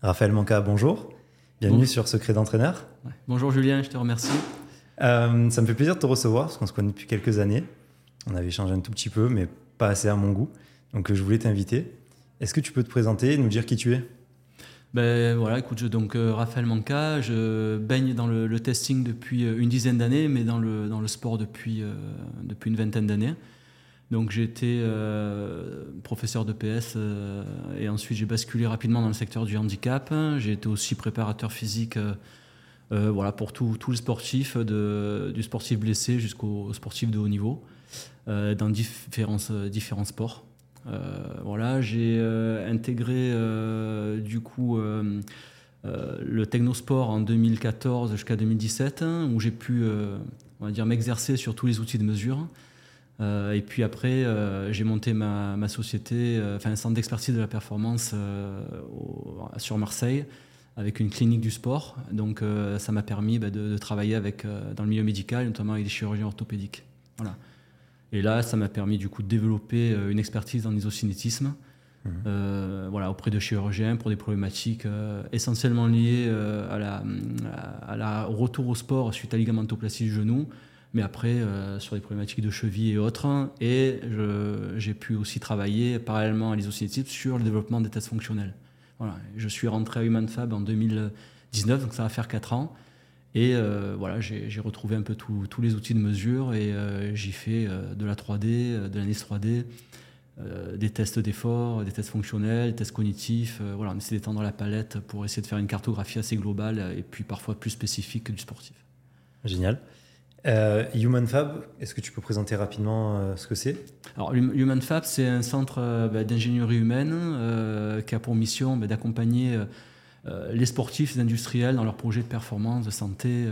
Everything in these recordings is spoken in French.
Raphaël Manca, bonjour. Bienvenue sur Secret d'entraîneur. Bonjour Julien, je te remercie. Euh, ça me fait plaisir de te recevoir parce qu'on se connaît depuis quelques années. On avait échangé un tout petit peu, mais pas assez à mon goût. Donc je voulais t'inviter. Est-ce que tu peux te présenter et nous dire qui tu es? Ben voilà, écoute, je, donc euh, Raphaël Manca, je baigne dans le, testing depuis euh, une dizaine d'années, mais dans le, dans le sport depuis, depuis une vingtaine d'années. Donc j'ai été professeur de PS et ensuite j'ai basculé rapidement dans le secteur du handicap. J'ai été aussi préparateur physique euh, voilà, pour tous les sportifs, de, du sportif blessé jusqu'au sportif de haut niveau, euh, dans différents, différents sports. Euh, voilà, j'ai intégré du coup le technosport en 2014 jusqu'à 2017, hein, où j'ai pu, dire, m'exercer sur tous les outils de mesure. Et puis après, j'ai monté ma, ma société, enfin un centre d'expertise de la performance sur Marseille, avec une clinique du sport. Donc euh, ça m'a permis bah, de, travailler avec, euh, dans le milieu médical, notamment avec des chirurgiens orthopédiques. Voilà. Et là, ça m'a permis du coup de développer euh, une expertise en isocinétisme. Mmh. voilà, auprès de chirurgiens pour des problématiques essentiellement liées à la, à la, retour au sport suite à ligamentoplastie du genou, mais après sur des problématiques de cheville et autres. Et j'ai pu aussi travailler parallèlement à l'isocinétisme sur le développement des tests fonctionnels. Voilà. Je suis rentré à Human Fab en 2019, donc ça va faire 4 ans. Et euh, voilà, j'ai retrouvé un peu tous les outils de mesure et euh, j'y fais euh, de la 3D, de l'analyse 3D, des tests d'effort, des tests fonctionnels, des tests cognitifs. voilà, on essaie d'étendre la palette pour essayer de faire une cartographie assez globale et puis parfois plus spécifique que du sportif. Génial. Euh, Human Fab, est-ce que tu peux présenter rapidement euh, ce que c'est? Alors, Human Fab, c'est un centre euh, bah, d'ingénierie humaine qui a pour mission bah, d'accompagner les sportifs, les industriels dans leurs projets de performance, de santé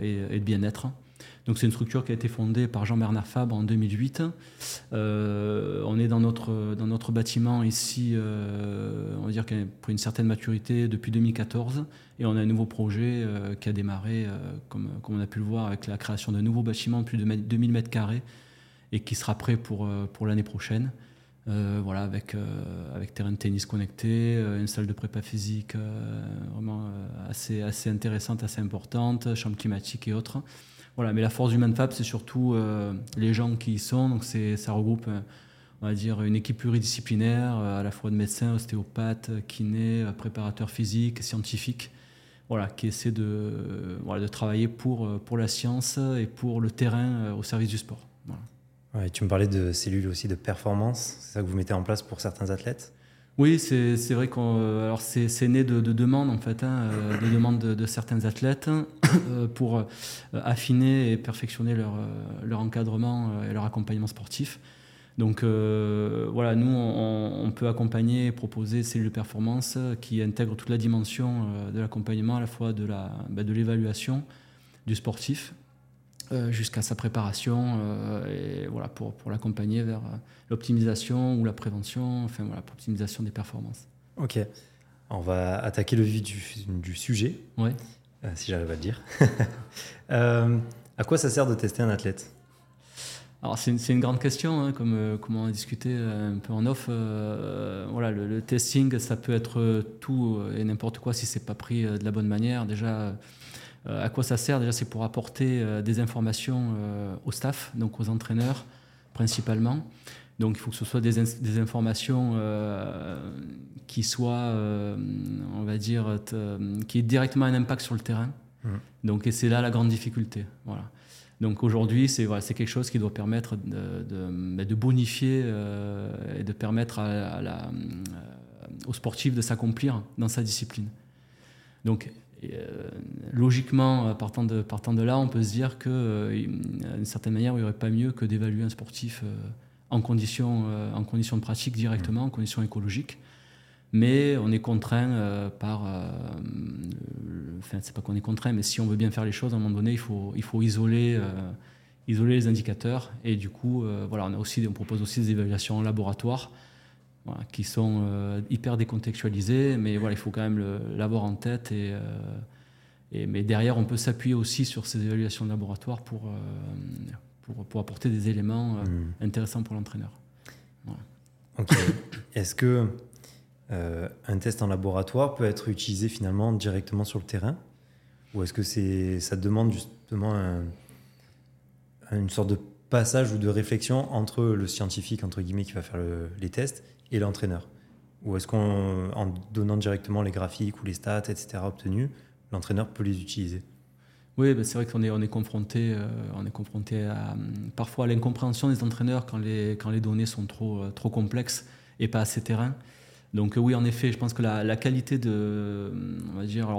et, de bien-être. Donc c'est une structure qui a été fondée par Jean-Bernard Fabre en 2008. Euh, on est dans notre, dans notre bâtiment ici, euh, on va dire pris une certaine maturité depuis 2014. Et on a un nouveau projet euh, qui a démarré, comme, comme, on a pu le voir, avec la création d'un nouveau bâtiment de plus de 2000 mètres carrés et qui sera prêt pour, pour l'année prochaine. voilà, avec, avec terrain de tennis connecté, une salle de prépa physique vraiment assez, assez intéressante, assez importante, chambre climatique et autres. Voilà, mais la force du ManFab, c'est surtout euh, les gens qui y sont. Donc ça regroupe, euh, on va dire, une équipe pluridisciplinaire, euh, à la fois de médecins, ostéopathes, kinés, préparateurs physiques, scientifiques, voilà, qui essaient de, voilà, de travailler pour, pour la science et pour le terrain au service du sport. Ouais, tu me parlais de cellules aussi de performance, c'est ça que vous mettez en place pour certains athlètes? Oui, c'est vrai qu'on euh, alors c'est né de, demandes en fait, hein, euh, de demandes de, certains athlètes euh, pour affiner et perfectionner leur, leur encadrement et leur accompagnement sportif. Donc voilà, nous on, peut accompagner et proposer cellules de performance qui intègrent toute la dimension de l'accompagnement, à la fois de la bah, de l'évaluation du sportif jusqu'à sa préparation euh, et voilà, pour, pour l'accompagner vers euh, l'optimisation ou la prévention, enfin voilà, pour l'optimisation des performances. Ok, on va attaquer le vif du, du sujet, ouais. si j'arrive à le dire. à quoi ça sert de tester un athlète? Alors c'est une, une, grande question, hein, comme, comme, on a discuté un peu en off. voilà, le, le, testing, ça peut être tout et n'importe quoi si c'est pas pris de la bonne manière. Déjà, euh, à quoi ça sert Déjà, c'est pour apporter euh, des informations euh, au staff, donc aux entraîneurs principalement. Donc il faut que ce soit des, des informations qui soient, on va dire, qui aient directement un impact sur le terrain. Mmh. Donc et c'est là la grande difficulté. Voilà. Donc aujourd'hui, c'est voilà, quelque chose qui doit permettre de, de, de bonifier et de permettre à, la, aux sportifs de s'accomplir dans sa discipline. Donc euh, logiquement, partant de, partant de là, on peut se dire que, euh, d'une certaine manière, il n'y aurait pas mieux que d'évaluer un sportif euh, en conditions en condition de pratique directement, en conditions écologiques. Mais on est contraint par. enfin, c'est pas qu'on est contraint, mais si on veut bien faire les choses, à un moment donné, il faut, isoler, les indicateurs. Et du coup, voilà, on propose aussi des évaluations en laboratoire qui sont euh, hyper décontextualisés, mais voilà, il faut quand même l'avoir en tête. Et, euh, et, mais derrière, on peut s'appuyer aussi sur ces évaluations de laboratoire pour, euh, pour, pour, apporter des éléments hmm. intéressants pour l'entraîneur. Ok. Est-ce que un test en laboratoire peut être utilisé finalement directement sur le terrain? Ou est-ce que c'est, ça demande justement une sorte de passage ou de réflexion entre le scientifique, entre guillemets, qui va faire les tests, et l'entraîneur Ou est-ce qu'en donnant directement les graphiques ou les stats, etc., obtenus, l'entraîneur peut les utiliser? Oui, ben, c'est vrai qu'on est, on est confronté, euh, on est confronté à, parfois à l'incompréhension des entraîneurs quand les, quand les données sont trop, euh, trop complexes et pas assez terrain. Donc oui, en effet, je pense que la, qualité de, on va dire,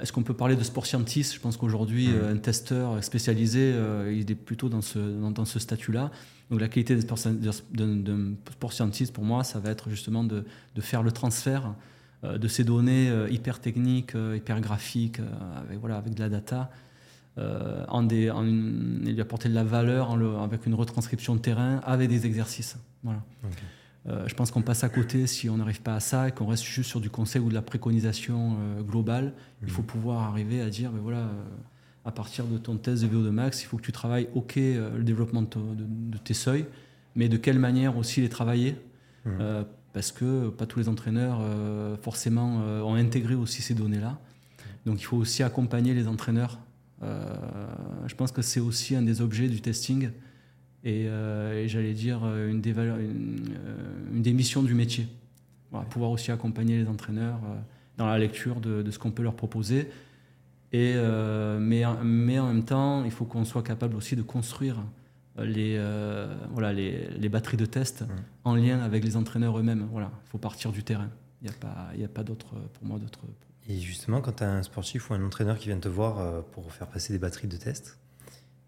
est-ce qu'on peut parler de sport scientiste Je pense qu'aujourd'hui, mmh. un testeur spécialisé, euh, il est plutôt dans ce, dans, ce statut-là. Donc la qualité d'un sport, scientiste, pour moi, ça va être justement de, de faire le transfert euh, de ces données euh, hyper techniques, euh, hyper graphiques, avec, voilà, avec de la data, en, des, en et lui apporter de la valeur avec une retranscription de terrain, avec des exercices. Voilà. Je pense qu'on passe à côté si on n'arrive pas à ça et qu'on reste juste sur du conseil ou de la préconisation globale. Il faut mmh. pouvoir arriver à dire, ben voilà, à partir de ton test de VO2 max, il faut que tu travailles, ok, le développement de, tes seuils, mais de quelle manière aussi les travailler. Mmh parce que pas tous les entraîneurs euh, forcément euh, ont intégré aussi ces données-là. Donc il faut aussi accompagner les entraîneurs. Euh, je pense que c'est aussi un des objets du testing et, j'allais dire une des, une, des, missions du métier. pouvoir aussi accompagner les entraîneurs dans la lecture de, de ce qu'on peut leur proposer. Et, mais, mais en même temps, il faut qu'on soit capable aussi de construire les, euh, voilà, les, les, batteries de test en lien avec les entraîneurs eux-mêmes. Voilà, il faut partir du terrain. Il n'y a pas, il a pas d'autre, pour moi, d'autres. Et justement, quand tu as un sportif ou un entraîneur qui vient te voir euh, pour faire passer des batteries de test,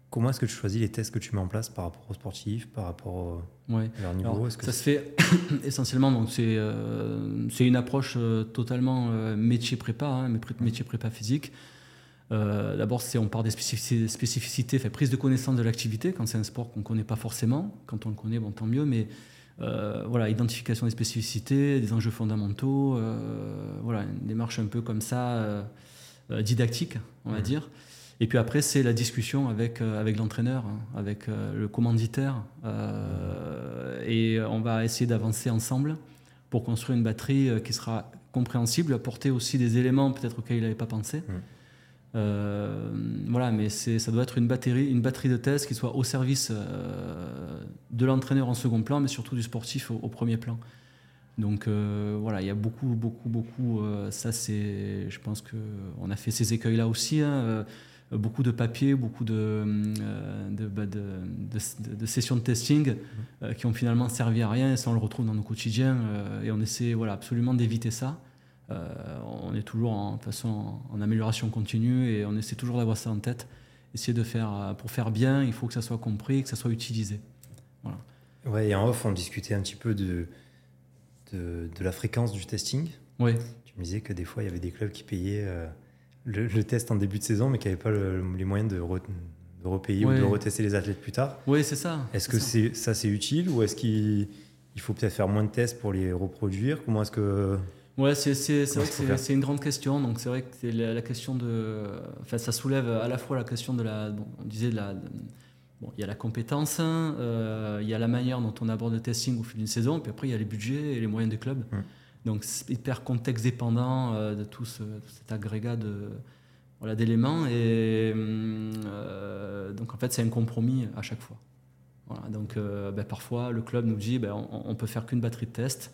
comment est-ce que tu choisis les tests que tu mets en place par rapport aux sportifs, par rapport à leur niveau Ça se fait essentiellement, donc c'est, euh, une approche totalement métier prépa, hein, métier prépa physique. Euh, d'abord, on part des spécificités, fait, prise de connaissance de l'activité, quand c'est un sport qu'on ne connaît pas forcément. Quand on le connaît, bon, tant mieux, mais euh, voilà, identification des spécificités, des enjeux fondamentaux, euh, voilà, une démarche un peu comme ça, didactique, on va mmh. dire. Et puis après, c'est la discussion avec, avec l'entraîneur, hein, avec le commanditaire, et on va essayer d'avancer ensemble pour construire une batterie qui sera compréhensible, apporter aussi des éléments peut-être auxquels il n'avait pas pensé. Mmh. Euh, voilà, mais ça doit être une batterie, une batterie de test qui soit au service euh, de l'entraîneur en second plan, mais surtout du sportif au, premier plan. Donc euh, voilà, il y a beaucoup, beaucoup, beaucoup. ça, c'est, je pense que on a fait ces écueils-là aussi. Hein, beaucoup de papiers, beaucoup de, bah, de, de, de, sessions de testing qui ont finalement servi à rien et ça on le retrouve dans nos quotidiens et on essaie voilà, absolument d'éviter ça. Euh, on est toujours en, façon, en amélioration continue et on essaie toujours d'avoir ça en tête. Essayer de faire, euh, pour faire bien, il faut que ça soit compris, que ça soit utilisé. Voilà. Ouais, et en off, on discutait un petit peu de, de, la fréquence du testing. Oui. Tu me disais que des fois, il y avait des clubs qui payaient euh, le, test en début de saison, mais qui n'avaient pas les moyens de, de repayer ou de retester les athlètes plus tard. Oui, c'est ça. Est-ce que ça c'est utile ou est-ce qu'il faut peut-être faire moins de tests pour les reproduire? Comment est-ce que Ouais, c'est vrai que c'est une grande question. Donc c'est vrai que c'est la, question de, enfin ça soulève à la fois la question de la, on disait de la, bon, il y a la compétence, euh, il y a la manière dont on aborde le testing au fil d'une saison, puis après il y a les budgets et les moyens des clubs. Donc c'est hyper contexte dépendant euh, de tout cet agrégat d'éléments et euh, donc en fait c'est un compromis à chaque fois. Donc ben, parfois le club nous dit ben, on, on peut faire qu'une batterie de tests.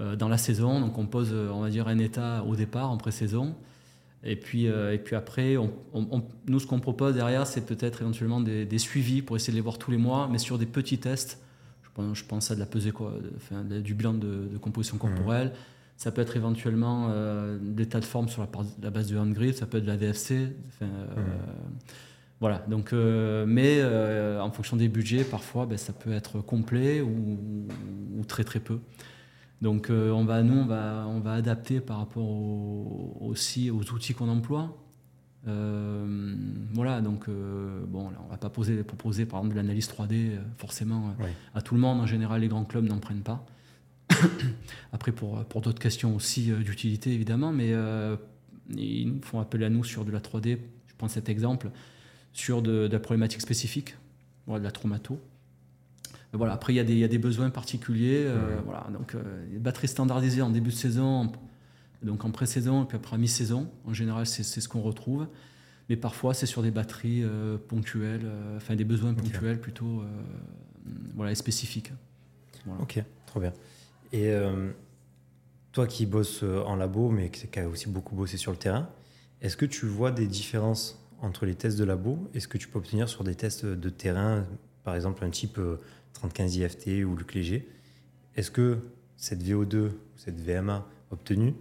Euh, dans la saison. Donc on pose, euh, on va dire, un état au départ, en pré-saison. Et puis, euh, et puis après, nous, ce qu'on propose derrière, c'est peut-être éventuellement des, suivis pour essayer de les voir tous les mois, mais sur des petits tests. Je pense, à de la pesée, quoi, enfin, du bilan de, composition mmh. corporelle. Ça peut être éventuellement des tas de formes sur la, la base du hand grip, ça peut être de la VFC. Enfin, mmh. Voilà, donc, mais en fonction des budgets, parfois, ben, ça peut être complet ou, ou très très peu. Donc euh, on va, nous, on va, on va adapter par rapport aussi aux outils qu'on emploie. Euh, voilà, donc euh, bon, là, on va pas poser, proposer par exemple de l'analyse 3D forcément à tout le monde. En général, les grands clubs n'en prennent pas. Après, pour, pour d'autres questions aussi d'utilité évidemment, mais ils nous font appel à nous sur de la 3D. Je prends cet exemple sur de, la problématique spécifique, de la traumato. voilà, après, il y, a des, y a des besoins particuliers. voilà, donc, les batteries standardisées en début de saison, donc en pré-saison et puis après à mi-saison. En général, c'est ce qu'on retrouve. Mais parfois, c'est sur des batteries ponctuelles, enfin des besoins ponctuels plutôt voilà, spécifiques. Ok, trop bien. Et toi qui bosses en labo, mais qui a aussi beaucoup bossé sur le terrain, est-ce que tu vois des différences entre les tests de labo? Et ce que tu peux obtenir sur des tests de terrain, par exemple un type 3015 euh, IFT ou Luc Léger Est-ce que cette VO2, cette VMA obtenue,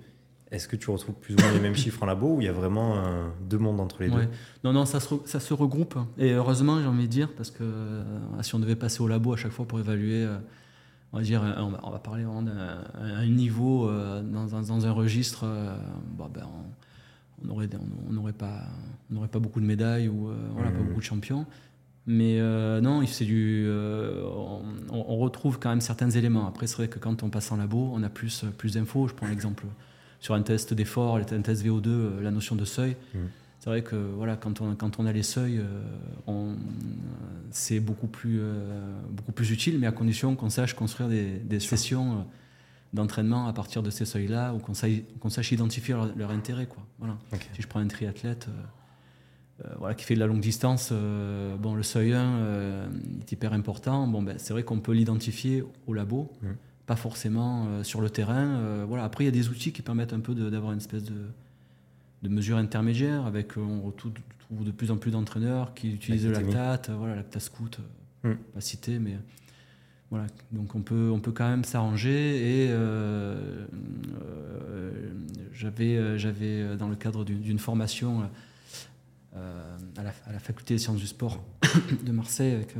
est-ce que tu retrouves plus ou moins les mêmes chiffres en labo ou il y a vraiment deux mondes entre les deux Non, non, ça se, ça se, regroupe. Et heureusement, j'ai envie de dire, parce que euh, si on devait passer au labo à chaque fois pour évaluer, euh, on va dire, on va, parler d'un niveau dans, dans, un registre, bon, ben, on n'aurait on, pas, on pas beaucoup de médailles ou euh, voilà, pas mmh. beaucoup de champions. Mais euh, non, c'est du, euh, on, retrouve quand même certains éléments. Après, c'est vrai que quand on passe en labo, on a plus, plus d'infos. Je prends l'exemple sur un test d'effort, un test VO2, la notion de seuil. Mmh. C'est vrai que voilà, quand, on, quand on a les seuils, c'est beaucoup plus, beaucoup plus utile, mais à condition qu'on sache construire des, des sessions d'entraînement à partir de ces seuils-là ou qu'on sache, identifier leur, intérêt. Quoi. Voilà. Si je prends un triathlète euh, euh, voilà, qui fait de la longue distance, euh, bon, le seuil 1 est hyper important. Bon, ben, c'est vrai qu'on peut l'identifier au labo, mmh. Pas forcément sur le terrain. voilà. Après, il y a des outils qui permettent un peu d'avoir une espèce de, de mesure intermédiaire. Avec, on retrouve de plus en plus d'entraîneurs qui utilisent le lactate, voilà, lactate scout, mmh. pas cité, mais voilà, donc on peut, on peut quand même s'arranger. Et euh, euh, j'avais, euh, j'avais, dans le cadre d'une formation à la, faculté des sciences du sport de Marseille avec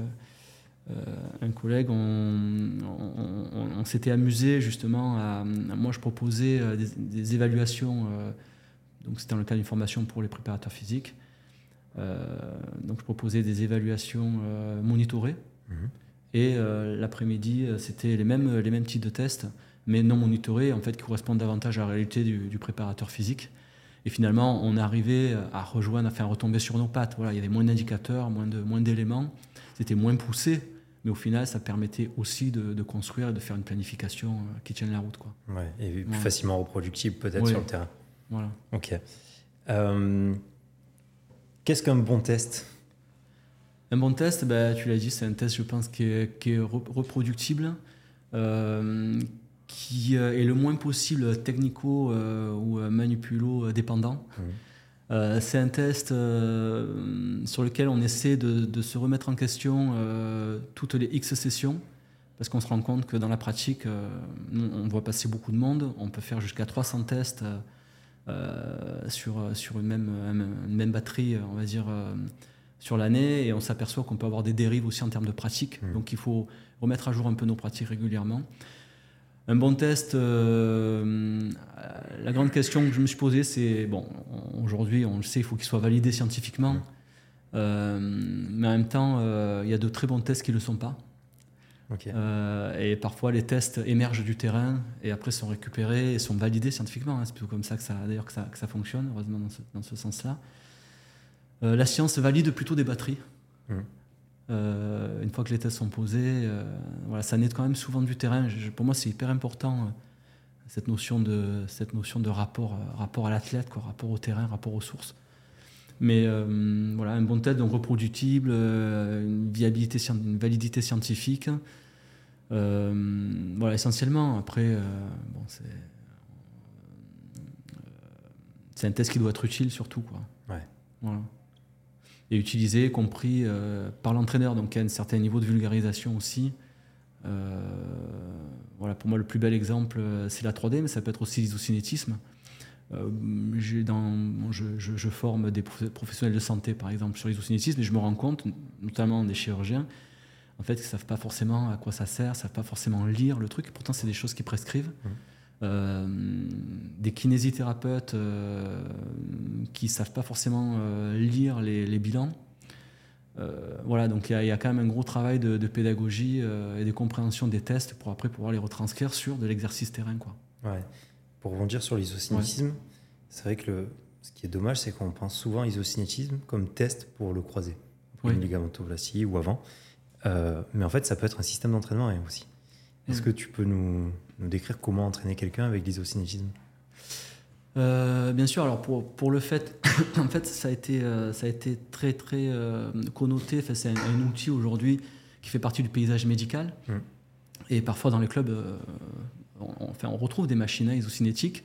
un collègue, on, s'était amusé justement à, Moi, je proposais des, évaluations. donc, c'était dans le cadre d'une formation pour les préparateurs physiques. donc, je proposais des évaluations monitorées. Mmh. Et euh, l'après-midi, euh, c'était les mêmes, les mêmes types de tests, mais non monitorés, en fait, qui correspondent davantage à la réalité du, préparateur physique. Et finalement, on est arrivé à rejoindre, à faire retomber sur nos pattes. Voilà, il y avait moins d'indicateurs, moins, de, moins d'éléments, c'était moins poussé, mais au final, ça permettait aussi de, construire et de faire une planification euh, qui tienne la route. Quoi. Ouais, et plus facilement reproductible peut-être sur le terrain. Voilà. Ok. qu'est-ce qu'un bon test? Un bon test, bah, tu l'as dit, c'est un test, je pense, qui est, reproductible, euh, qui euh, est le moins possible technico euh, ou manipulo dépendant. Mmh. C'est un test sur lequel on essaie de, se remettre en question toutes les X sessions, parce qu'on se rend compte que dans la pratique, on voit passer beaucoup de monde, on peut faire jusqu'à 300 tests sur, sur une, même, une même batterie, on va dire sur l'année et on s'aperçoit qu'on peut avoir des dérives aussi en termes de pratique. Mmh. Donc il faut remettre à jour un peu nos pratiques régulièrement. Un bon test, euh, la grande question que je me suis posée, c'est, bon, aujourd'hui on le sait, il faut qu'il soit validé scientifiquement, mmh. euh, mais en même temps, euh, il y a de très bons tests qui ne le sont pas. et parfois les tests émergent du terrain et après sont récupérés et sont validés scientifiquement. Hein. C'est plutôt comme ça que ça, d'ailleurs que ça, que ça fonctionne, heureusement dans ce, sens-là. La science valide plutôt des batteries. Mmh. Euh, une fois que les tests sont posés, euh, voilà, ça naît quand même souvent du terrain. pour moi, c'est hyper important cette notion de, cette notion de rapport, rapport à l'athlète, rapport au terrain, rapport aux sources. Mais voilà, un bon test donc reproductible, une, viabilité, une validité scientifique. voilà, essentiellement. Après, bon, c'est un test qui doit être utile surtout. Quoi. Ouais. Voilà et utilisé, compris euh, par l'entraîneur, donc il y a un certain niveau de vulgarisation aussi. Euh, voilà, pour moi, le plus bel exemple, euh, c'est la 3D, mais ça peut être aussi l'isocinétisme. Dans, je, forme des professionnels de santé, par exemple, sur l'isocinétisme, et je me rends compte, notamment des chirurgiens, en fait, qu'ils ne savent pas forcément à quoi ça sert, ne savent pas forcément lire le truc, et pourtant, c'est des choses qu'ils prescrivent. Mmh. Euh, des kinésithérapeutes euh, qui ne savent pas forcément euh, lire les, bilans. voilà, donc il y, a quand même un gros travail de, pédagogie et de compréhension des tests pour après pouvoir les retranscrire sur de l'exercice terrain. Quoi. Ouais. Pour rebondir sur l'isocinétisme, c'est vrai que le, ce qui est dommage, c'est qu'on pense souvent isocinétisme comme test pour le croisé, oui. une ligamentoplastie ou avant. mais en fait, ça peut être un système d'entraînement aussi. Est-ce que tu peux nous, nous, décrire comment entraîner quelqu'un avec l'isocinétisme? Bien sûr, alors pour, pour le fait, en fait, ça a été, ça a été très très connoté. Enfin, c'est un, outil aujourd'hui qui fait partie du paysage médical. Mmh. Et parfois dans les clubs, on, enfin, on retrouve des machines isocinétiques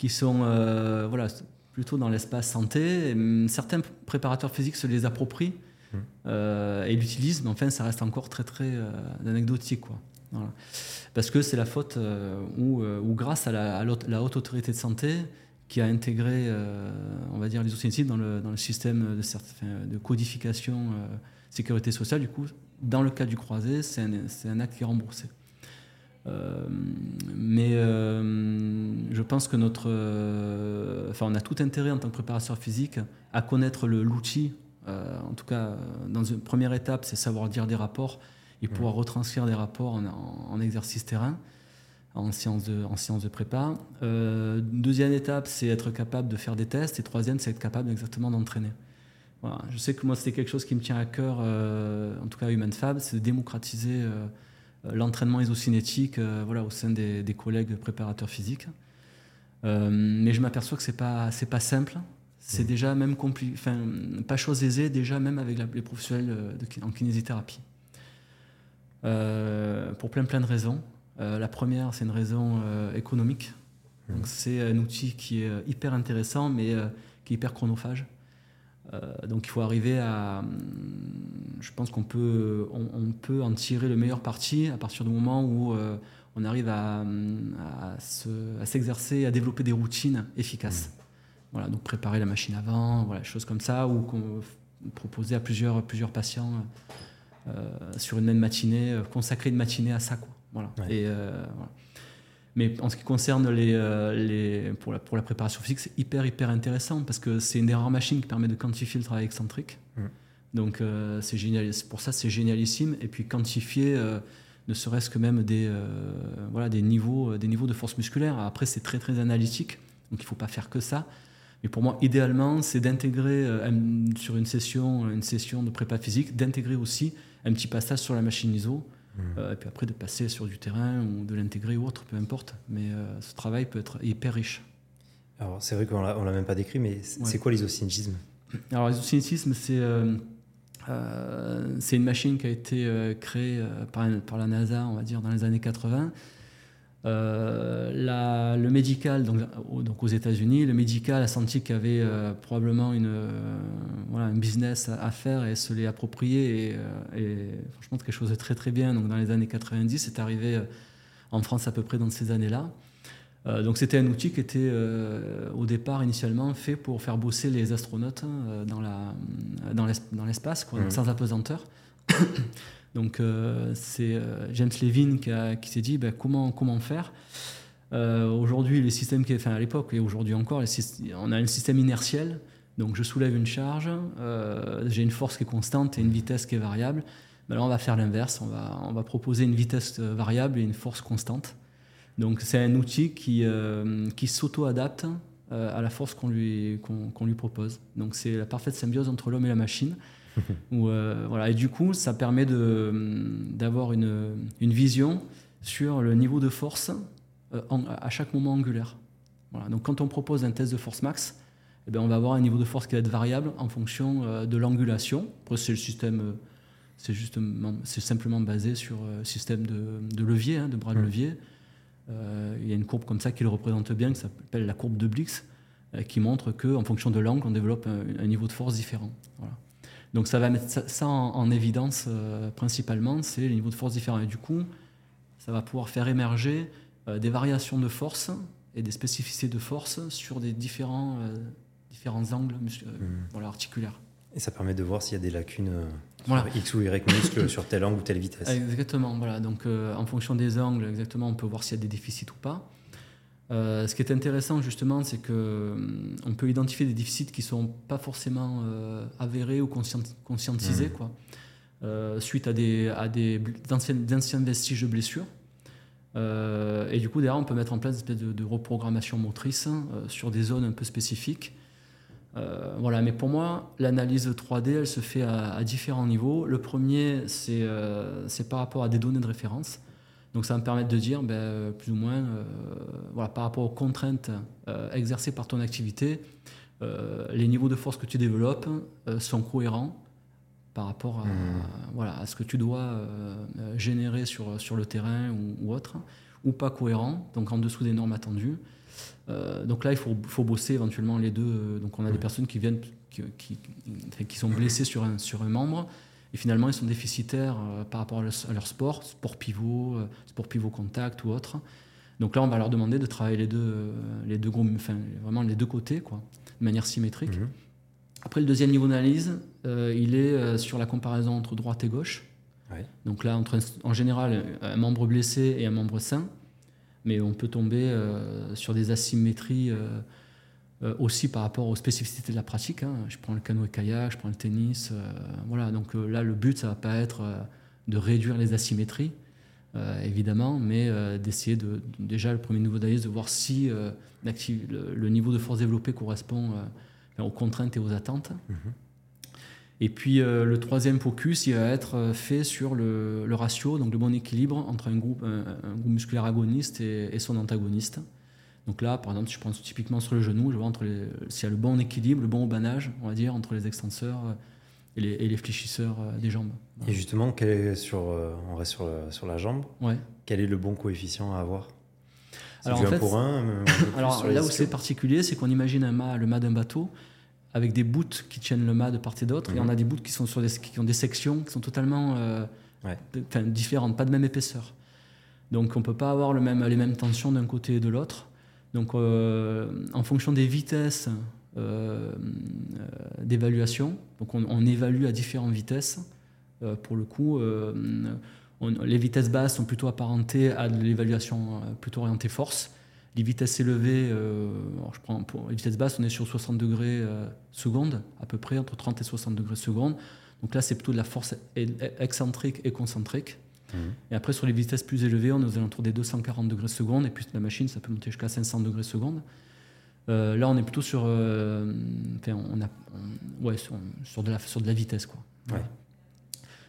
qui sont euh, voilà, plutôt dans l'espace santé. certains préparateurs physiques se les approprient mmh. euh, et l'utilisent, mais enfin, ça reste encore très, très euh, anecdotique. Quoi. Parce que c'est la faute où, grâce à la, haute autorité de santé, qui a intégré, on va dire, les dans le, dans le système de, codification sécurité sociale, du coup, dans le cas du croisé, c'est un, un acte qui est remboursé. Euh, mais euh, je pense que notre, euh, enfin, on a tout intérêt en tant que préparateur physique à connaître l'outil. en tout cas, dans une première étape, c'est savoir dire des rapports et pouvoir retranscrire des rapports en, exercice terrain, en séance de, en de prépa. deuxième étape, c'est être capable de faire des tests. Et troisième, c'est être capable exactement d'entraîner. Voilà. Je sais que moi, c'était quelque chose qui me tient à cœur, en tout cas à Human Fab, c'est de démocratiser euh, l'entraînement isocinétique euh, voilà, au sein des, collègues préparateurs physiques. Euh, mais je m'aperçois que ce n'est pas, pas simple. C'est mmh. déjà même pas chose aisée, déjà même avec les professionnels de, en kinésithérapie. Pour plein plein de raisons. la première, c'est une raison économique. Mmh. c'est un outil qui est hyper intéressant, mais qui est hyper chronophage. Euh, donc il faut arriver à. Hum, je pense qu'on peut, on, peut en tirer le meilleur parti à partir du moment où euh, on arrive à, hum, à s'exercer, à développer des routines efficaces. Mmh. Voilà, donc préparer la machine avant, voilà, choses comme ça, ou proposer à plusieurs, plusieurs patients euh, sur une même matinée, consacrer une matinée à ça. Quoi. Voilà. Et, voilà. Mais en ce qui concerne les, euh, les, pour, la, pour la préparation physique, c'est hyper, hyper intéressant parce que c'est une des rares machines qui permet de quantifier le travail excentrique. Mm. Donc, euh, c'est génial. Pour ça, c'est génialissime. Et puis, quantifier euh, ne serait-ce que même des, voilà, des, niveaux, des niveaux de force musculaire. Après, c'est très, très analytique. Donc, il ne faut pas faire que ça. Mais pour moi, idéalement, c'est d'intégrer sur une session, une session de prépa physique, d'intégrer aussi un petit passage sur la machine ISO euh, et puis après de passer sur du terrain ou de l'intégrer ou autre, peu importe. Mais euh, ce travail peut être hyper riche. Alors c'est vrai qu'on ne l'a même pas décrit, mais c'est quoi l'isocinétisme Alors l'isocinétisme, c'est euh, c'est une machine qui a été créée par, par, la NASA, on va dire, dans les années 80 euh, le médical, donc, donc aux États-Unis, le médical a senti qu'il y avait euh, probablement une, euh, voilà, un business à, faire et se l'est approprié. Et, et, franchement, quelque chose de très très bien. Donc dans les années 90, c'est arrivé en France à peu près dans ces années-là. donc c'était un outil qui était au départ initialement fait pour faire bosser les astronautes dans l'espace, mmh. sans apesanteur. Donc euh, c'est euh, James Levin qui, s'est dit ben, comment, faire? Euh, aujourd'hui, les systèmes qui, enfin à l'époque et aujourd'hui encore, on a un système inertiel. Donc je soulève une charge, j'ai une force qui est constante et une vitesse qui est variable. Ben là, on va faire l'inverse, on va, proposer une vitesse variable et une force constante. Donc c'est un outil qui, s'auto-adapte à la force qu'on lui, qu'on lui propose. Donc c'est la parfaite symbiose entre l'homme et la machine. Euh, voilà, et du coup, ça permet d'avoir une, une, vision sur le niveau de force euh, à chaque moment angulaire. Voilà, donc quand on propose un test de force max, eh bien, on va avoir un niveau de force qui va être variable en fonction euh, de l'angulation. c'est le système, c'est justement, c'est simplement basé sur un système de, de levier, hein, de bras de levier. il y a une courbe comme ça qui le représente bien, qui s'appelle la courbe de Blix, qui montre qu'en fonction de l'angle, on développe un, un, niveau de force différent. Voilà. Donc ça va mettre ça, en, évidence euh, principalement, c'est les niveaux de force différents. Et du coup, ça va pouvoir faire émerger euh, des variations de force et des spécificités de force sur des différents, euh, différents angles mmh. articulaires. Et ça permet de voir s'il y a des lacunes sur X ou Y muscle sur tel angle ou telle vitesse. Exactement, voilà. Donc en fonction des angles, exactement, on peut voir s'il y a des déficits ou pas. Euh, ce qui est intéressant justement, c'est qu'on euh, peut identifier des déficits qui ne sont pas forcément euh, avérés ou conscientisés, mmh. quoi, suite à des, à des anciens vestiges de blessures. et du coup, derrière, on peut mettre en place une espèce de, reprogrammation motrice sur des zones un peu spécifiques. Euh, voilà, mais pour moi, l'analyse 3D, elle se fait à, différents niveaux. Le premier, euh, c'est par rapport à des données de référence. Donc ça va me permettre de dire, ben, plus ou moins, euh, voilà, par rapport aux contraintes exercées par ton activité, les niveaux de force que tu développes sont cohérents par rapport à, mmh. voilà, à ce que tu dois générer sur, sur le terrain ou, ou, autre, ou pas cohérents, donc en dessous des normes attendues. Euh, donc là, il faut, faut, bosser éventuellement les deux. Donc on a des personnes qui viennent, qui, qui, sont blessées sur un, sur un membre, et finalement ils sont déficitaires euh, par rapport à leur, sport, sport pivot, euh, sport pivot contact ou autre. Donc là, on va leur demander de travailler les deux, les deux groupes, enfin vraiment les deux côtés, quoi, de manière symétrique. Mhm. Après, le deuxième niveau d'analyse, il est sur la comparaison entre droite et gauche. Donc là, entre, en général, un membre blessé et un membre sain mais on peut tomber euh, sur des asymétries euh, euh, aussi par rapport aux spécificités de la pratique. Hein. Je prends le canoë-kayak, je prends le tennis. voilà, donc là, le but, ça va pas être de réduire les asymétries, évidemment, mais d'essayer de, déjà, le premier niveau d'analyse, de voir si le, niveau de force développée correspond aux contraintes et aux attentes. Mm-hmm. Et puis euh, le troisième focus, il va être euh, fait sur le, ratio, donc le bon équilibre entre un groupe, un, groupe musculaire agoniste et, son antagoniste. Donc là, par exemple, si je prends typiquement sur le genou, je vois entre s'il y a le bon équilibre, le bon banage, on va dire, entre les extenseurs euh, et les, et les fléchisseurs des jambes. Et justement, quel est sur, on reste sur, sur la jambe. Ouais. Quel est le bon coefficient à avoir? Alors, en fait, pour un, alors là où c'est particulier, c'est qu'on imagine un mât, le mât d'un bateau avec des bouts qui tiennent le mât de part et d'autre. Et on mhm. a des bouts qui, sont sur des, qui ont des sections qui sont totalement euh, différentes, pas de même épaisseur. Donc on ne peut pas avoir le même, les mêmes tensions d'un côté et de l'autre. Donc euh, en fonction des vitesses euh, d'évaluation, donc on, évalue à différentes vitesses. pour le coup, les vitesses basses sont plutôt apparentées à de l'évaluation plutôt orientée force. Les vitesses élevées, euh, je prends pour les vitesses basses, on est sur 60 degrés euh, secondes, à peu près, entre 30 et 60 degrés secondes. Donc là, c'est plutôt de la force excentrique et concentrique. Mmh. Et après, sur les vitesses plus élevées, on est aux alentours des 240 degrés secondes, et puis la machine, ça peut monter jusqu'à 500 degrés secondes. Euh, là, on est plutôt sur, enfin, on a, ouais, sur, de la, sur de la vitesse. Quoi.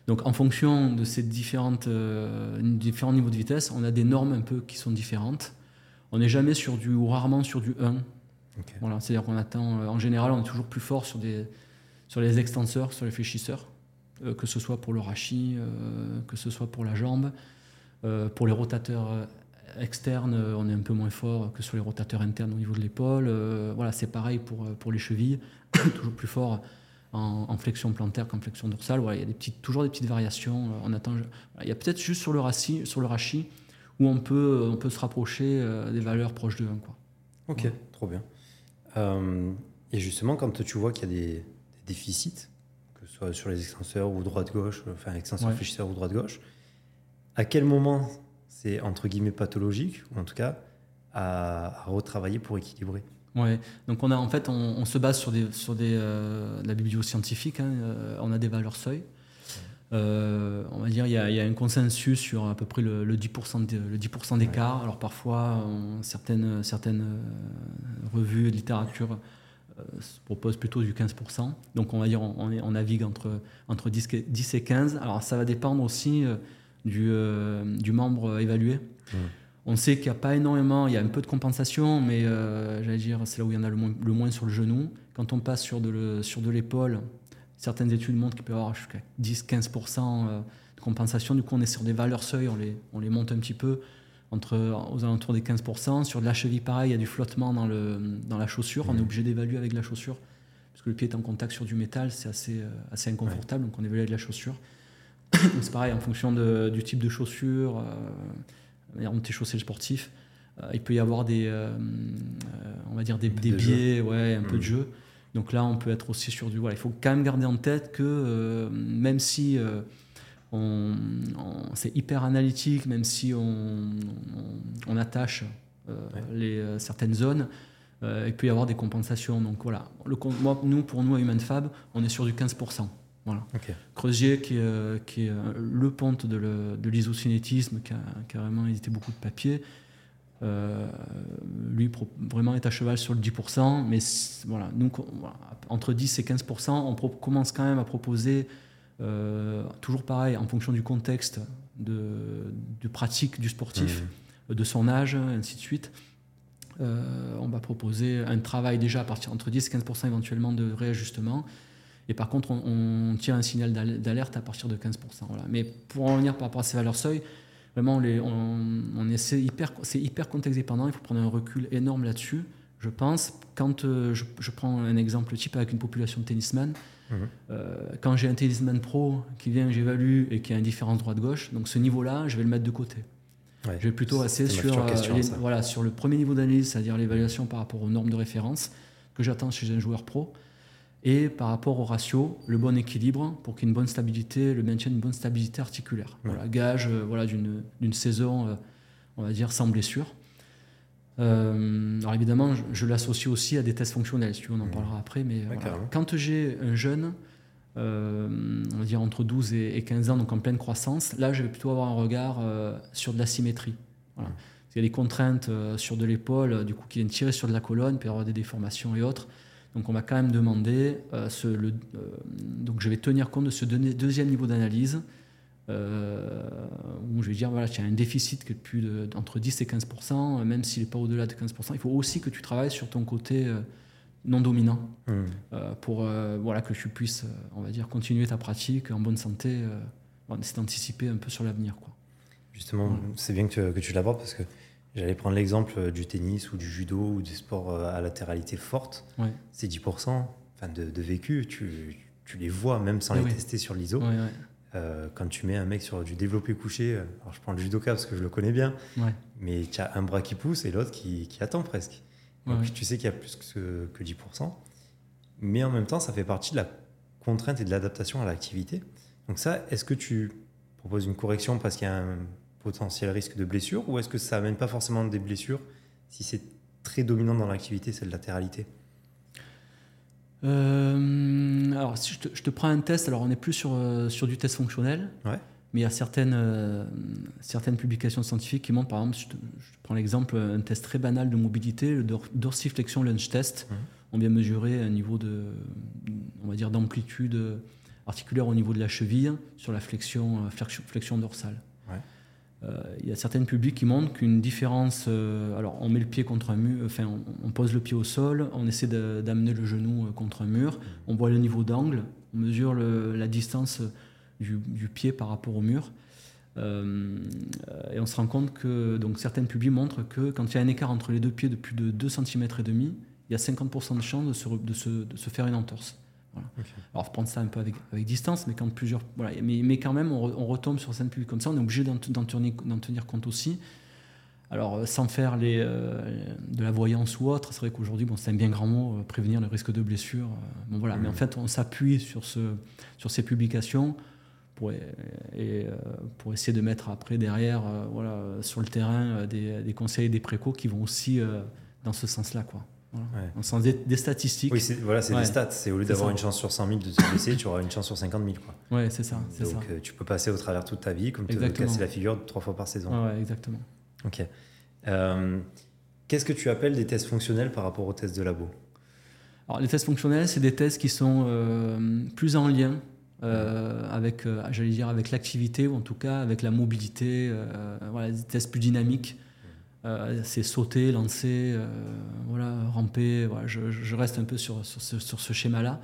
Donc, en fonction de ces différentes, différents niveaux de vitesse, on a des normes un peu qui sont différentes. On n'est jamais sur du, ou rarement sur du 1. Voilà, C'est-à-dire qu'on attend, euh, en général, on est toujours plus fort sur, des, sur les extenseurs, sur les fléchisseurs, euh, que ce soit pour le rachis, euh, que ce soit pour la jambe. pour les rotateurs externes, on est un peu moins fort que sur les rotateurs internes au niveau de l'épaule. voilà, c'est pareil pour, pour les chevilles, toujours plus fort en, flexion plantaire qu'en flexion dorsale. Voilà, il y a des petites, toujours des petites variations. On attend, il y a peut-être juste sur le, rachis, sur le rachis où on peut, on peut se rapprocher euh, des valeurs proches de 1. Quoi. Ok, trop bien. Euh, et justement, quand tu vois qu'il y a des, déficits, sur les extenseurs ou droite-gauche, enfin extenseurs ouais. fléchisseurs ou droite-gauche, à quel moment c'est entre guillemets pathologique, ou en tout cas à, retravailler pour équilibrer? Ouais, donc on a en fait on, se base sur des sur des euh, la biblioscientifique, hein, on a des valeurs seuil. Euh, on va dire il y, a, un consensus sur à peu près le, 10%, le 10 d'écart. Alors parfois, certaines, certaines euh, revues de littérature euh, proposent plutôt du 15%. Donc on va dire on, on navigue entre, entre 10, 10, et 15. Alors ça va dépendre aussi du, du membre évalué. On sait qu'il n'y a pas énormément, il y a un peu de compensation, mais j'allais dire c'est là où il y en a le moins, le moins sur le genou. Quand on passe sur de l'épaule, Certaines études montrent qu'il peut y avoir jusqu'à 10-15% euh, de compensation. Du coup, on est sur des valeurs seuil, on les, on les monte un petit peu entre, aux alentours des 15%. Sur de la cheville, pareil, il y a du flottement dans, le, dans la chaussure. On est mmh. obligé d'évaluer avec la chaussure. Parce que le pied est en contact sur du métal, c'est assez, euh, assez inconfortable. Donc on évalue avec la chaussure. c'est pareil, en fonction de, du type de chaussure, euh, on est chaussé sportif, euh, il peut y avoir des, on va dire des, des biais, ouais, un peu de mmh. jeu. Donc là, on peut être aussi sur du. Voilà, il faut quand même garder en tête que euh, même si euh, on, c'est hyper analytique, même si on, on, attache euh, les, certaines zones, il peut y avoir des compensations. Donc voilà, le, moi, nous, pour nous à Human Fab, on est sur du 15%. Voilà. Creusier, qui est, qui est, le ponte de l'isocinétisme, qui, a, carrément édité beaucoup de papier, lui vraiment est à cheval sur le 10%, mais voilà, nous, entre 10 et 15%, on commence quand même à proposer, toujours pareil, en fonction du contexte de, de pratique du sportif, mmh. de son âge, ainsi de suite. on va proposer un travail déjà à partir entre 10 et 15% éventuellement de réajustement. Et par contre, on, tient un signal d'alerte à partir de 15%. Voilà. Mais pour en revenir par rapport à ces valeurs seuil, vraiment, les, on, essaie hyper, c'est hyper contexte dépendant. Il faut prendre un recul énorme là-dessus. Je pense, quand euh, je, prends un exemple type avec une population de tennisman, mhm. euh, quand j'ai un tennisman pro qui vient, j'évalue et qui a une différence droite-gauche, donc ce niveau-là, je vais le mettre de côté. je vais plutôt assez sur, euh, voilà, sur le premier niveau d'analyse, c'est-à-dire l'évaluation par rapport aux normes de référence que j'attends chez un joueur pro et par rapport au ratio, le bon équilibre pour qu'il y ait une bonne stabilité, le maintien d'une bonne stabilité articulaire. Voilà, gage euh, voilà, d'une saison, euh, on va dire, sans blessure. Euh, alors évidemment, je, l'associe aussi à des tests fonctionnels, si tu veux, on en parlera après, mais quand j'ai un jeune, on va dire entre 12 et, 15 ans, donc en pleine croissance, là, je vais plutôt avoir un regard sur de la symétrie. Voilà. Il y a des contraintes sur de l'épaule, du coup, qui viennent tirer sur de la colonne, peut y avoir des déformations et autres. Donc on va quand même demander, euh, ce, le, euh, donc je vais tenir compte de ce deuxième niveau d'analyse, euh, où je vais dire, voilà, tu as un déficit qui est plus entre 10 et 15%, même s'il n'est pas au-delà de 15%. Il faut aussi que tu travailles sur ton côté non dominant, mmh. pour voilà, que tu puisses, on va dire, continuer ta pratique en bonne santé, c'est d'anticiper un peu sur l'avenir. Quoi. Justement, c'est bien que tu, que tu l'abordes parce que J'allais prendre l'exemple euh, du tennis ou du judo ou des sports euh, à latéralité forte. C'est 10% enfin de, de vécu. Tu, tu, les vois même sans les tester sur l'ISO. Euh, quand tu mets un mec sur du développé couché, alors je prends le judoka parce que je le connais bien, mais tu as un bras qui pousse et l'autre qui, qui, attend presque. Donc tu sais qu'il y a plus que, que 10%. Mais en même temps, ça fait partie de la contrainte et de l'adaptation à l'activité. Donc ça, est-ce que tu proposes une correction parce qu'il y a un potentiel risque de blessure ou est-ce que ça amène pas forcément des blessures si c'est très dominant dans l'activité, cette latéralité? Euh, alors, si je te, prends un test, alors on est plus sur, euh, sur du test fonctionnel, mais il y a certaines, euh, certaines publications scientifiques qui montrent, par exemple, je, te, prends l'exemple, un test très banal de mobilité, le dorsiflexion lunge test. Mmh. On vient mesurer un niveau de, on va dire, d'amplitude articulaire au niveau de la cheville sur la flexion, flexion dorsale. Il y a certaines publics qui montrent qu'une différence. Euh, alors, on met le pied contre un mur, enfin, on, pose le pied au sol, on essaie d'amener le genou euh, contre un mur, on voit le niveau d'angle, on mesure la distance du, pied par rapport au mur. et on se rend compte que donc, certaines publics montrent que quand il y a un écart entre les deux pieds de plus de 2 cm et demi, il y a 50% de chances de de se faire une entorse. Voilà. Alors, faut prendre ça un peu avec, avec distance, mais quand plusieurs. Voilà. Mais, mais quand même, on, retombe sur scène publique comme ça, on est obligé d'en tenir, tenir, compte aussi. Alors, euh, sans faire les, euh, de la voyance ou autre, c'est vrai qu'aujourd'hui, bon, c'est un bien grand mot, euh, prévenir le risque de blessure. bon, voilà. Mais en mmh. fait, on s'appuie sur, ce, sur ces publications pour, et, pour essayer de mettre après, derrière, voilà, sur le terrain, des, des, conseils et des précaux qui vont aussi dans ce sens-là. Quoi. En sens des, statistiques. Oui, voilà, c'est des stats. C'est au lieu d'avoir une chance sur 100 000 de te blesser, tu auras une chance sur 50 000. Quoi. Ouais, c'est ça. Donc euh, tu peux passer au travers toute ta vie, comme te casser la figure trois fois par saison. Ouais, exactement. Ok. Euh, qu'est-ce que tu appelles des tests fonctionnels par rapport aux tests de labo? Alors, les tests fonctionnels, c'est des tests qui sont euh, plus en lien avec, j'allais dire, avec l'activité ou en tout cas avec la mobilité. voilà, des tests plus dynamiques euh, c'est sauter, lancer, euh, voilà, ramper. Voilà, je, reste un peu sur, sur ce, sur ce schéma-là.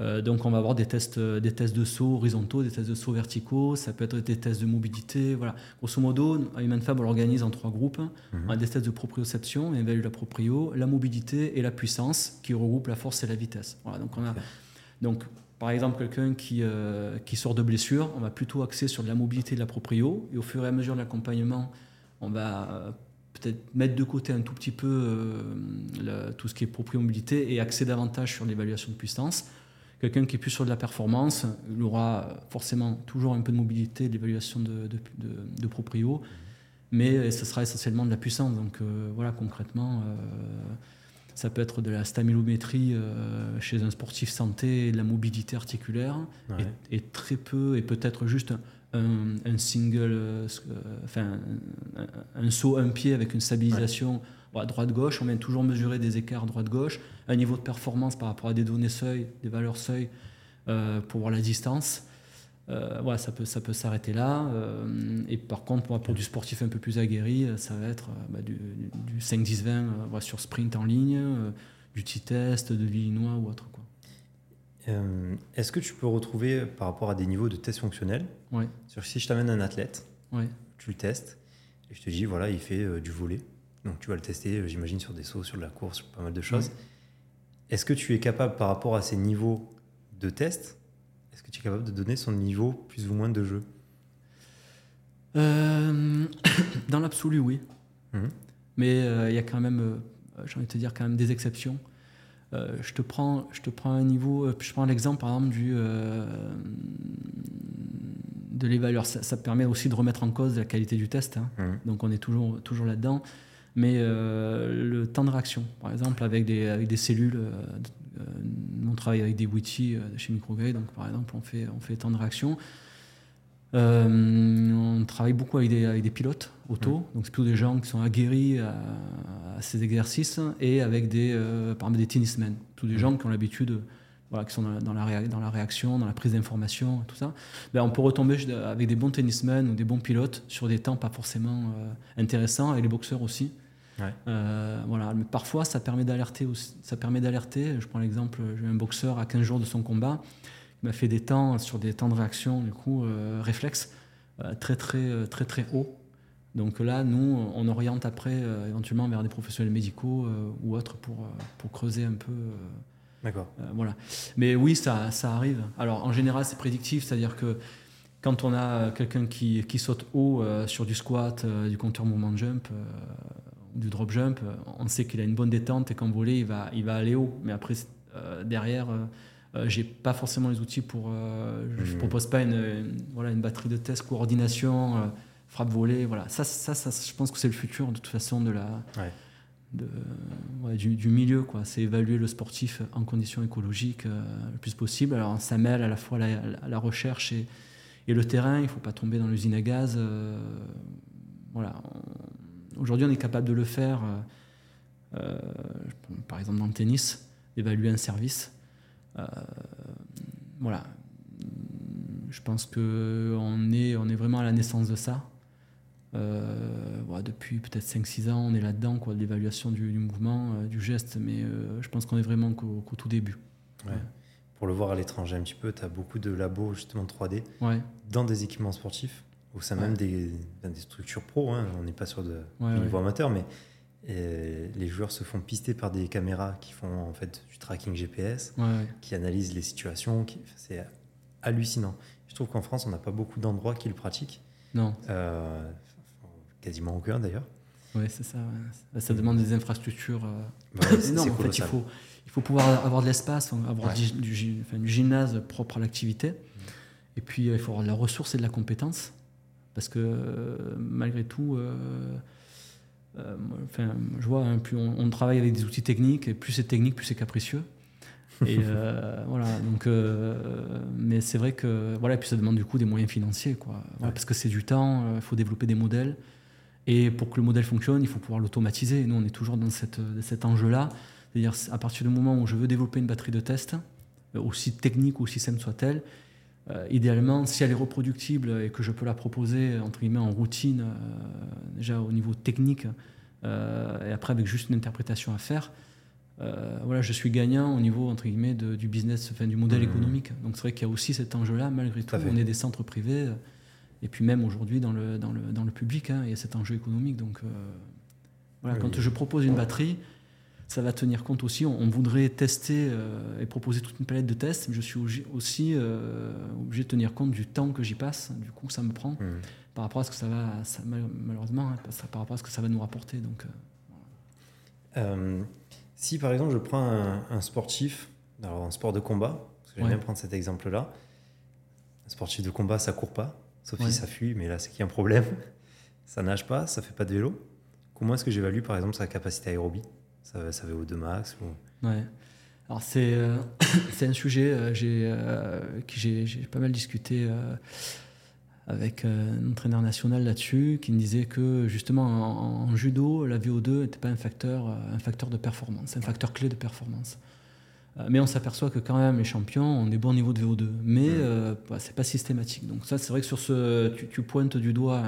Euh, donc on va avoir des tests, des tests de saut horizontaux, des tests de saut verticaux, ça peut être des tests de mobilité. Voilà. Grosso modo, à HumanFab, on l'organise en trois groupes. Mhm. On a des tests de proprioception, on évalue la proprio, la mobilité et la puissance, qui regroupent la force et la vitesse. Voilà, donc, on a, donc par exemple, quelqu'un qui, qui sort de blessure, on va plutôt axer sur de la mobilité et de la proprio, et au fur et à mesure de l'accompagnement, on va peut-être mettre de côté un tout petit peu euh, tout ce qui est propriété et axer davantage sur l'évaluation de puissance. Quelqu'un qui est plus sur de la performance, il aura forcément toujours un peu de mobilité, de l'évaluation de, de, proprio, mais ce sera essentiellement de la puissance. Donc euh, voilà, concrètement, Ça peut être de la stamilométrie chez un sportif santé, de la mobilité articulaire, et, très peu, et peut-être juste un, single, enfin, un, saut un pied avec une stabilisation droite-gauche. On vient toujours mesurer des écarts droite-gauche, un niveau de performance par rapport à des données seuil, des valeurs seuil, pour voir la distance. Euh, voilà, ça peut, ça peut s'arrêter là. Euh, et par contre, pour, du sportif un peu plus aguerri, euh, ça va être bah, du, 5-10-20 sur sprint en ligne, du t-test, de l'Illinois ou autre. Quoi. Est-ce que tu peux retrouver par rapport à des niveaux de test fonctionnels ouais. sur, Si je t'amène un athlète, tu le testes, et je te dis, voilà, il fait du volet. Donc tu vas le tester, j'imagine, sur des sauts, sur de la course, sur pas mal de choses. Est-ce que tu es capable, par rapport à ces niveaux de test, est-ce que tu es capable de donner son niveau plus ou moins de jeu? Euh, Dans l'absolu, oui. Mhm. Mais euh, il y a quand même, euh, j'ai envie de te dire, quand même des exceptions. je, te prends, je te prends un niveau, je prends l'exemple par exemple du, de l'évalueur. Ça, permet aussi de remettre en cause la qualité du test. Hein. Mhm. Donc on est toujours, toujours là-dedans. Mais le temps de réaction, par exemple, avec des, avec des cellules on travaille avec des Witty euh, chez Microgray, donc par exemple, on fait, on fait temps de réaction. Euh, on travaille beaucoup avec des, avec des pilotes auto, donc c'est plutôt des gens qui sont aguerris à, ces exercices et avec des, par exemple des tennismen, tous des gens qui ont l'habitude, voilà, qui sont dans la, dans la, réaction, dans la prise d'information, tout ça. Ben, on peut retomber avec des bons tennismen ou des bons pilotes sur des temps pas forcément intéressants, avec les boxeurs aussi. Euh, voilà. Mais parfois, ça permet d'alerter. Ça permet d'alerter. Je prends l'exemple, j'ai un boxeur à 15 jours de son combat. Il m'a fait des temps sur des temps de réaction, du coup, euh, réflexe, euh, très, très, très, très haut. Donc là, nous, on oriente après éventuellement vers des professionnels médicaux ou autres pour, pour creuser un peu. D'accord. voilà. Mais oui, ça, ça arrive. Alors, en général, c'est prédictif, c'est-à-dire que quand on a quelqu'un qui, qui, saute haut sur du squat, du compteur mouvement jump, du drop jump, on sait qu'il a une bonne détente et qu'en volet, il va, il va aller haut. Mais après, euh, derrière, euh, euh, j'ai pas forcément les outils pour. je ne mmh. propose pas une, voilà, une batterie de test, coordination, frappe volée. Voilà. Ça, ça, ça, je pense que c'est le futur de toute façon de la. De, du, milieu. Quoi. C'est évaluer le sportif en conditions écologiques le plus possible. Alors ça mêle à la fois la, la recherche et, et, le terrain. Il ne faut pas tomber dans l'usine à gaz. voilà. Aujourd'hui, on est capable de le faire, euh, euh, par exemple dans le tennis, d'évaluer un service. Euh, voilà. Je pense qu'on est, on est vraiment à la naissance de ça. depuis peut-être 5-6 ans, on est là-dedans, quoi, l'évaluation du, mouvement, du geste, mais je pense qu'on est vraiment qu'au, tout début. Pour le voir à l'étranger un petit peu, tu as beaucoup de labos justement 3D dans des équipements sportifs au sein même des, des, structures pro. Hein. On n'est pas sur de, niveau amateur, mais les joueurs se font pister par des caméras qui font en fait du tracking GPS, qui analysent les situations. C'est hallucinant. Je trouve qu'en France, on n'a pas beaucoup d'endroits qui le pratiquent. Non. Euh, quasiment aucun d'ailleurs. Oui, c'est ça. Ça demande des infrastructures. Euh, bah en fait, il faut, il faut pouvoir avoir de l'espace, avoir du, du, gymnase propre à l'activité. Mm. Et puis, il faut avoir de la ressource et de la compétence. Parce que euh, malgré tout, euh, euh, enfin, je vois, hein, plus on, travaille avec des outils techniques, et plus c'est technique, plus c'est capricieux. Et voilà, donc, mais c'est vrai que voilà, et puis ça demande du coup des moyens financiers, quoi. Parce que c'est du temps, il faut développer des modèles. Et pour que le modèle fonctionne, il faut pouvoir l'automatiser. Nous, on est toujours dans cette, cet enjeu-là. C'est-à-dire, à partir du moment où je veux développer une batterie de test, aussi technique ou aussi simple soit-elle, euh, idéalement, si elle est reproductible et que je peux la proposer entre guillemets en routine, euh, déjà au niveau technique, euh, et après avec juste une interprétation à faire, voilà, je suis gagnant au niveau entre guillemets du business, enfin, du modèle mmh. économique. Donc c'est vrai qu'il y a aussi cet enjeu-là, malgré tout. On est des centres privés, et puis même aujourd'hui dans le, dans, le, dans le public, hein, il y a cet enjeu économique. Donc voilà, quand je propose une batterie, ça va tenir compte aussi. On, voudrait tester euh, et proposer toute une palette de tests, mais je suis aussi euh, obligé de tenir compte du temps que j'y passe, du coup ça me prend, mmh. par rapport à ce que ça va, malheureusement, hein, par rapport à ce que ça va nous rapporter. Donc, euh, si par exemple je prends un, sportif, alors un sport de combat, parce que j'aime bien prendre cet exemple-là, un sportif de combat ça court pas, sauf si ça fuit, mais là c'est qu'il y a un problème, ça nage pas, ça fait pas de vélo. Comment est-ce que j'évalue par exemple sa capacité aérobie? Ça, ça VO2 max ou... Ouais. Alors c'est c'est un sujet j'ai qui j'ai pas mal discuté avec un entraîneur national là-dessus qui me disait que justement en, judo, la VO2 n'était pas un facteur, un facteur de performance, un facteur clé de performance. Euh, mais on s'aperçoit que quand même les champions ont des bons niveaux de VO2. Mais euh, bah, c'est pas systématique. Donc ça, c'est vrai que sur ce, tu, pointes du doigt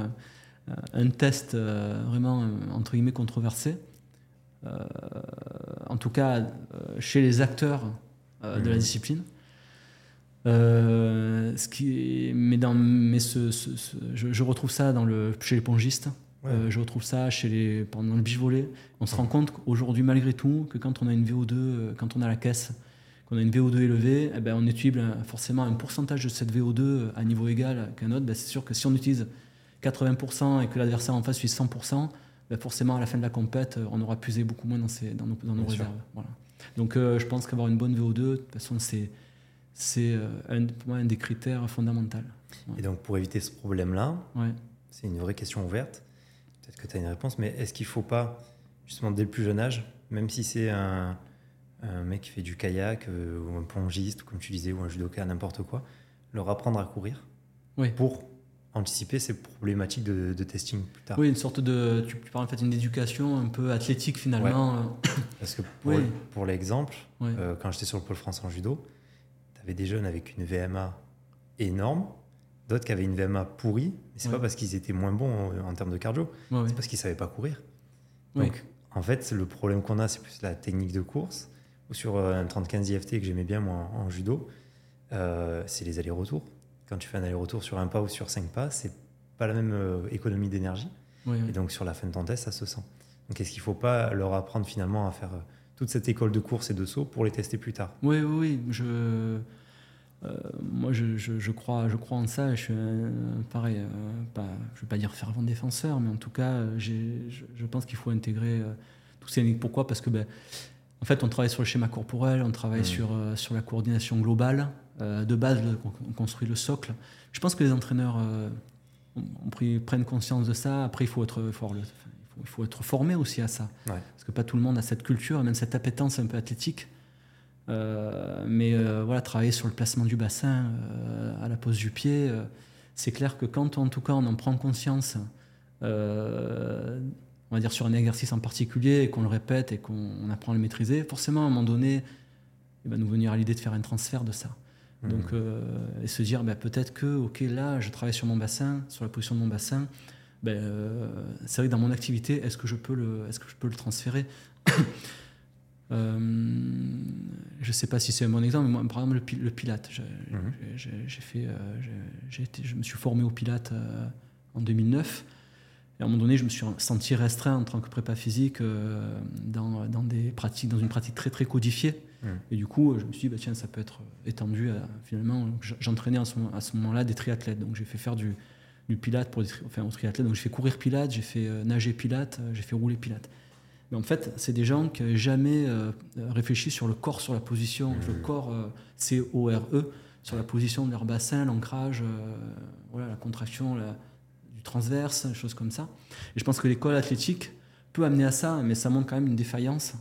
un, test euh, vraiment entre guillemets controversé. En tout cas, chez les acteurs de la discipline. ce qui mais dans, mais ce, je, retrouve ça dans le, chez les pongistes. je retrouve ça chez les, pendant le volley. On se rend compte qu'aujourd'hui, malgré tout, que quand on a une VO2, quand on a la caisse, qu'on a une VO2 élevée, eh ben, on utilise forcément un pourcentage de cette VO2 à niveau égal qu'un autre. Ben, c'est sûr que si on utilise 80% et que l'adversaire en face utilise 100%, ben, forcément à la fin de la compète, on aura puisé beaucoup moins dans, dans nos, dans nos réserves. Voilà. Donc euh, je pense qu'avoir une bonne VO2, de toute façon, c'est, c'est euh, un, pour moi un des critères fondamentaux. Et donc pour éviter ce problème-là, c'est une vraie question ouverte. Peut-être que tu as une réponse, mais est-ce qu'il ne faut pas, justement dès le plus jeune âge, même si c'est un, un mec qui fait du kayak, euh, ou un pongiste, comme tu disais, ou un judoka, n'importe quoi, leur apprendre à courir pour anticiper ces problématiques de, testing plus tard. Oui, une sorte de. Tu, parles en fait d'une éducation un peu athlétique finalement. Parce que pour, pour l'exemple, euh, quand j'étais sur le pôle France en judo, tu avais des jeunes avec une VMA énorme, d'autres qui avaient une VMA pourrie, mais c'est pas parce qu'ils étaient moins bons en, termes de cardio, c'est parce qu'ils savaient pas courir. Donc, en fait, le problème qu'on a, c'est plus la technique de course ou sur euh, un 30-15 IFT que j'aimais bien moi en, judo, euh, c'est les allers-retours. Quand tu fais un aller-retour sur un pas ou sur cinq pas, c'est pas la même euh, économie d'énergie. Et donc sur la fin de ton test, ça se sent. Donc est-ce qu'il ne faut pas leur apprendre finalement à faire toute cette école de course et de saut pour les tester plus tard? Oui, oui, oui. Je, moi, je, je, crois, je crois en ça. Je suis pareil, pas, je ne vais pas dire fervent défenseur, mais en tout cas, je, je, pense qu'il faut intégrer tous ces. Pourquoi? Parce que ben, en fait, on travaille sur le schéma corporel, on travaille mmh. sur, euh, sur la coordination globale. Euh, de base, on construit le socle. Je pense que les entraîneurs euh, prennent conscience de ça. Après, il faut être, il faut, être formé aussi à ça. Parce que pas tout le monde a cette culture, même cette appétence un peu athlétique. mais voilà, travailler sur le placement du bassin, à la pose du pied, c'est clair que quand, en tout cas, on en prend conscience on va dire sur un exercice en particulier et qu'on le répète et qu'on apprend à le maîtriser, forcément à un moment donné, il va nous venir à l'idée de faire un transfert de ça. Donc, euh, et se dire bah, peut-être que, ok, là, je travaille sur mon bassin, sur la position de mon bassin. Ben, euh, c'est vrai que dans mon activité, est-ce que je peux le, est-ce que je peux le transférer euh, Je ne sais pas si c'est un bon exemple, mais moi, par exemple, le, pilate, mmh. j'ai, fait, j'ai été, je me suis formé au pilate en 2009. Et à un moment donné, je me suis senti restreint en tant que prépa physique dans, dans, des pratiques, dans une pratique très très codifiée. Mmh. Et du coup, je me suis dit, bah, tiens, ça peut être étendu. À, finalement, j'entraînais à ce, ce moment-là des triathlètes. Donc j'ai fait faire du, du pilate pour des enfin, aux triathlètes. Donc j'ai fait courir pilate, j'ai fait euh, nager pilate, euh, j'ai fait rouler pilate. Mais en fait, c'est des gens qui n'avaient jamais réfléchi sur le corps, sur la position. Mmh. Le corps, C-O-R-E, sur la position de leur bassin, l'ancrage, voilà, la contraction, la, transverse, choses comme ça. Et je pense que l'école athlétique peut amener à ça, mais ça montre quand même une défaillance euh,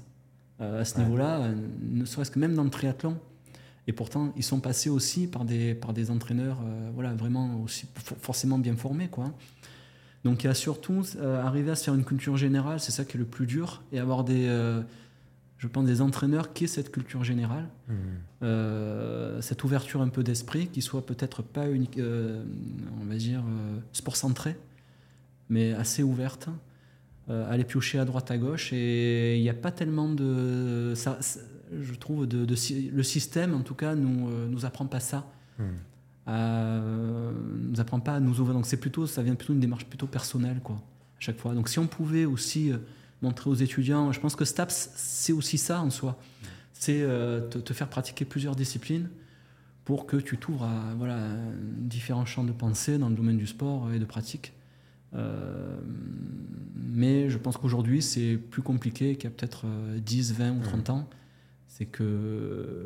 à ce niveau-là, euh, ne serait-ce que même dans le triathlon. Et pourtant, ils sont passés aussi par des, par des entraîneurs euh, voilà, vraiment aussi forcément bien formés. Quoi. Donc il y a surtout arriver à se faire une culture générale, c'est ça qui est le plus dur, et avoir des, je pense, des entraîneurs qui aient cette culture générale, mmh. euh, cette ouverture un peu d'esprit, qui soit peut-être pas unique, euh, on va dire, euh, sport centré, mais assez ouverte, aller piocher à droite à gauche. Et il n'y a pas tellement de. Ça, je trouve, de, le système, en tout cas, nous, nous apprend pas ça. Mmh. nous apprend pas à nous ouvrir. Donc c'est plutôt, ça vient plutôt d'une démarche plutôt personnelle, quoi, à chaque fois. Donc si on pouvait aussi montrer aux étudiants. Je pense que STAPS, c'est aussi ça en soi. C'est euh, te, faire pratiquer plusieurs disciplines pour que tu t'ouvres à voilà, différents champs de pensée dans le domaine du sport et de pratique. Euh, mais je pense qu'aujourd'hui, c'est plus compliqué qu'il y a peut-être 10, euh, 20 ou 30 ans. C'est que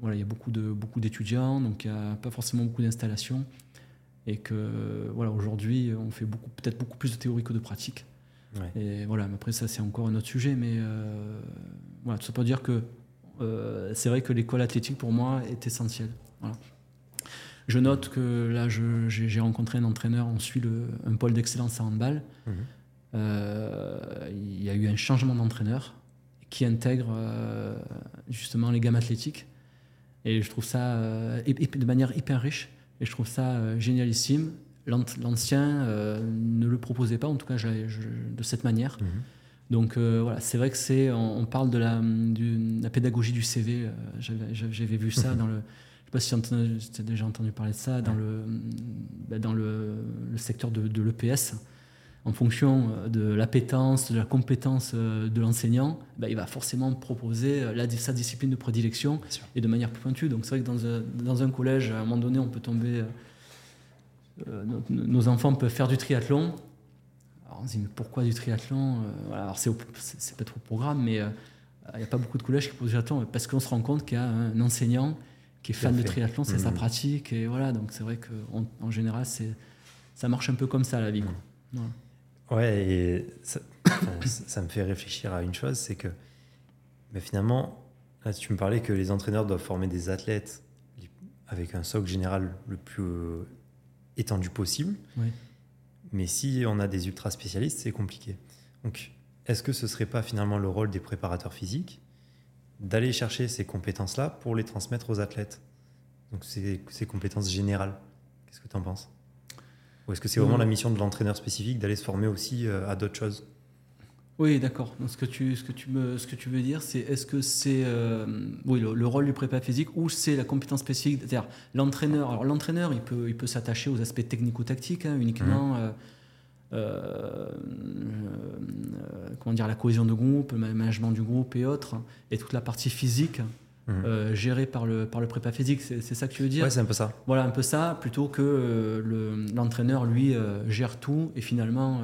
voilà, il y a beaucoup de beaucoup d'étudiants, donc il n'y a pas forcément beaucoup d'installations, et que voilà, aujourd'hui, on fait beaucoup, peut-être beaucoup plus de théorie que de pratique. Et voilà, après ça c'est encore un autre sujet, mais voilà, tout ça pour dire que c'est vrai que l'école athlétique pour moi est essentielle. Je note que là, j'ai rencontré un entraîneur, on suit le, un pôle d'excellence en handball. Mhm. il y a eu un changement d'entraîneur qui intègre justement les gammes athlétiques. Et je trouve ça euh, de manière hyper riche. Et je trouve ça euh, génialissime. L'ancien euh, ne le proposait pas, en tout cas de cette manière. Mhm. Donc voilà, c'est vrai que c'est. On, parle de la, la, pédagogie du CV. J'avais vu ça dans le. Je ne sais pas si tu as déjà entendu parler de ça dans le, bah, dans le, le secteur de, de l'EPS en fonction euh, de l'appétence, de la compétence euh, de l'enseignant, bah, il va forcément proposer euh, la, sa discipline de prédilection et de manière plus pointue. Donc c'est vrai que dans un, dans un, collège, à un moment donné, on peut tomber... nos, enfants peuvent faire du triathlon. Alors on se dit, mais pourquoi du triathlon Alors c'est peut-être au programme, mais il n'y a pas beaucoup de collèges qui posent du triathlon, parce qu'on se rend compte qu'il y a un enseignant qui est fan de triathlon, c'est sa mmh. pratique, et voilà, donc c'est vrai qu'en général, ça marche un peu comme ça la vie. Mmh. Ouais, et ça, ça, me fait réfléchir à une chose, c'est que mais finalement, là, tu me parlais que les entraîneurs doivent former des athlètes avec un socle général le plus euh, étendu possible. Mais si on a des ultra spécialistes, c'est compliqué. Donc, est-ce que ce serait pas finalement le rôle des préparateurs physiques d'aller chercher ces compétences-là pour les transmettre aux athlètes Donc, ces, ces compétences générales. Qu'est-ce que tu en penses? Ou est-ce que c'est vraiment la mission de l'entraîneur spécifique d'aller se former aussi euh, à d'autres choses? Oui, d'accord. Ce que tu, ce que tu me, ce que tu veux dire, c'est est-ce que c'est euh, oui le, rôle du prépa physique ou c'est la compétence spécifique, c'est-à-dire l'entraîneur. Alors l'entraîneur, il peut, il peut s'attacher aux aspects technico-tactiques hein, uniquement. Mmh. Euh, comment dire la cohésion de groupe, le management du groupe et autres, et toute la partie physique Mhm. Euh, géré par le, par le prépa physique. C'est ça que tu veux dire? Ouais, c'est un peu ça. Voilà, un peu ça, plutôt que euh, l'entraîneur, lui, euh, gère tout et finalement.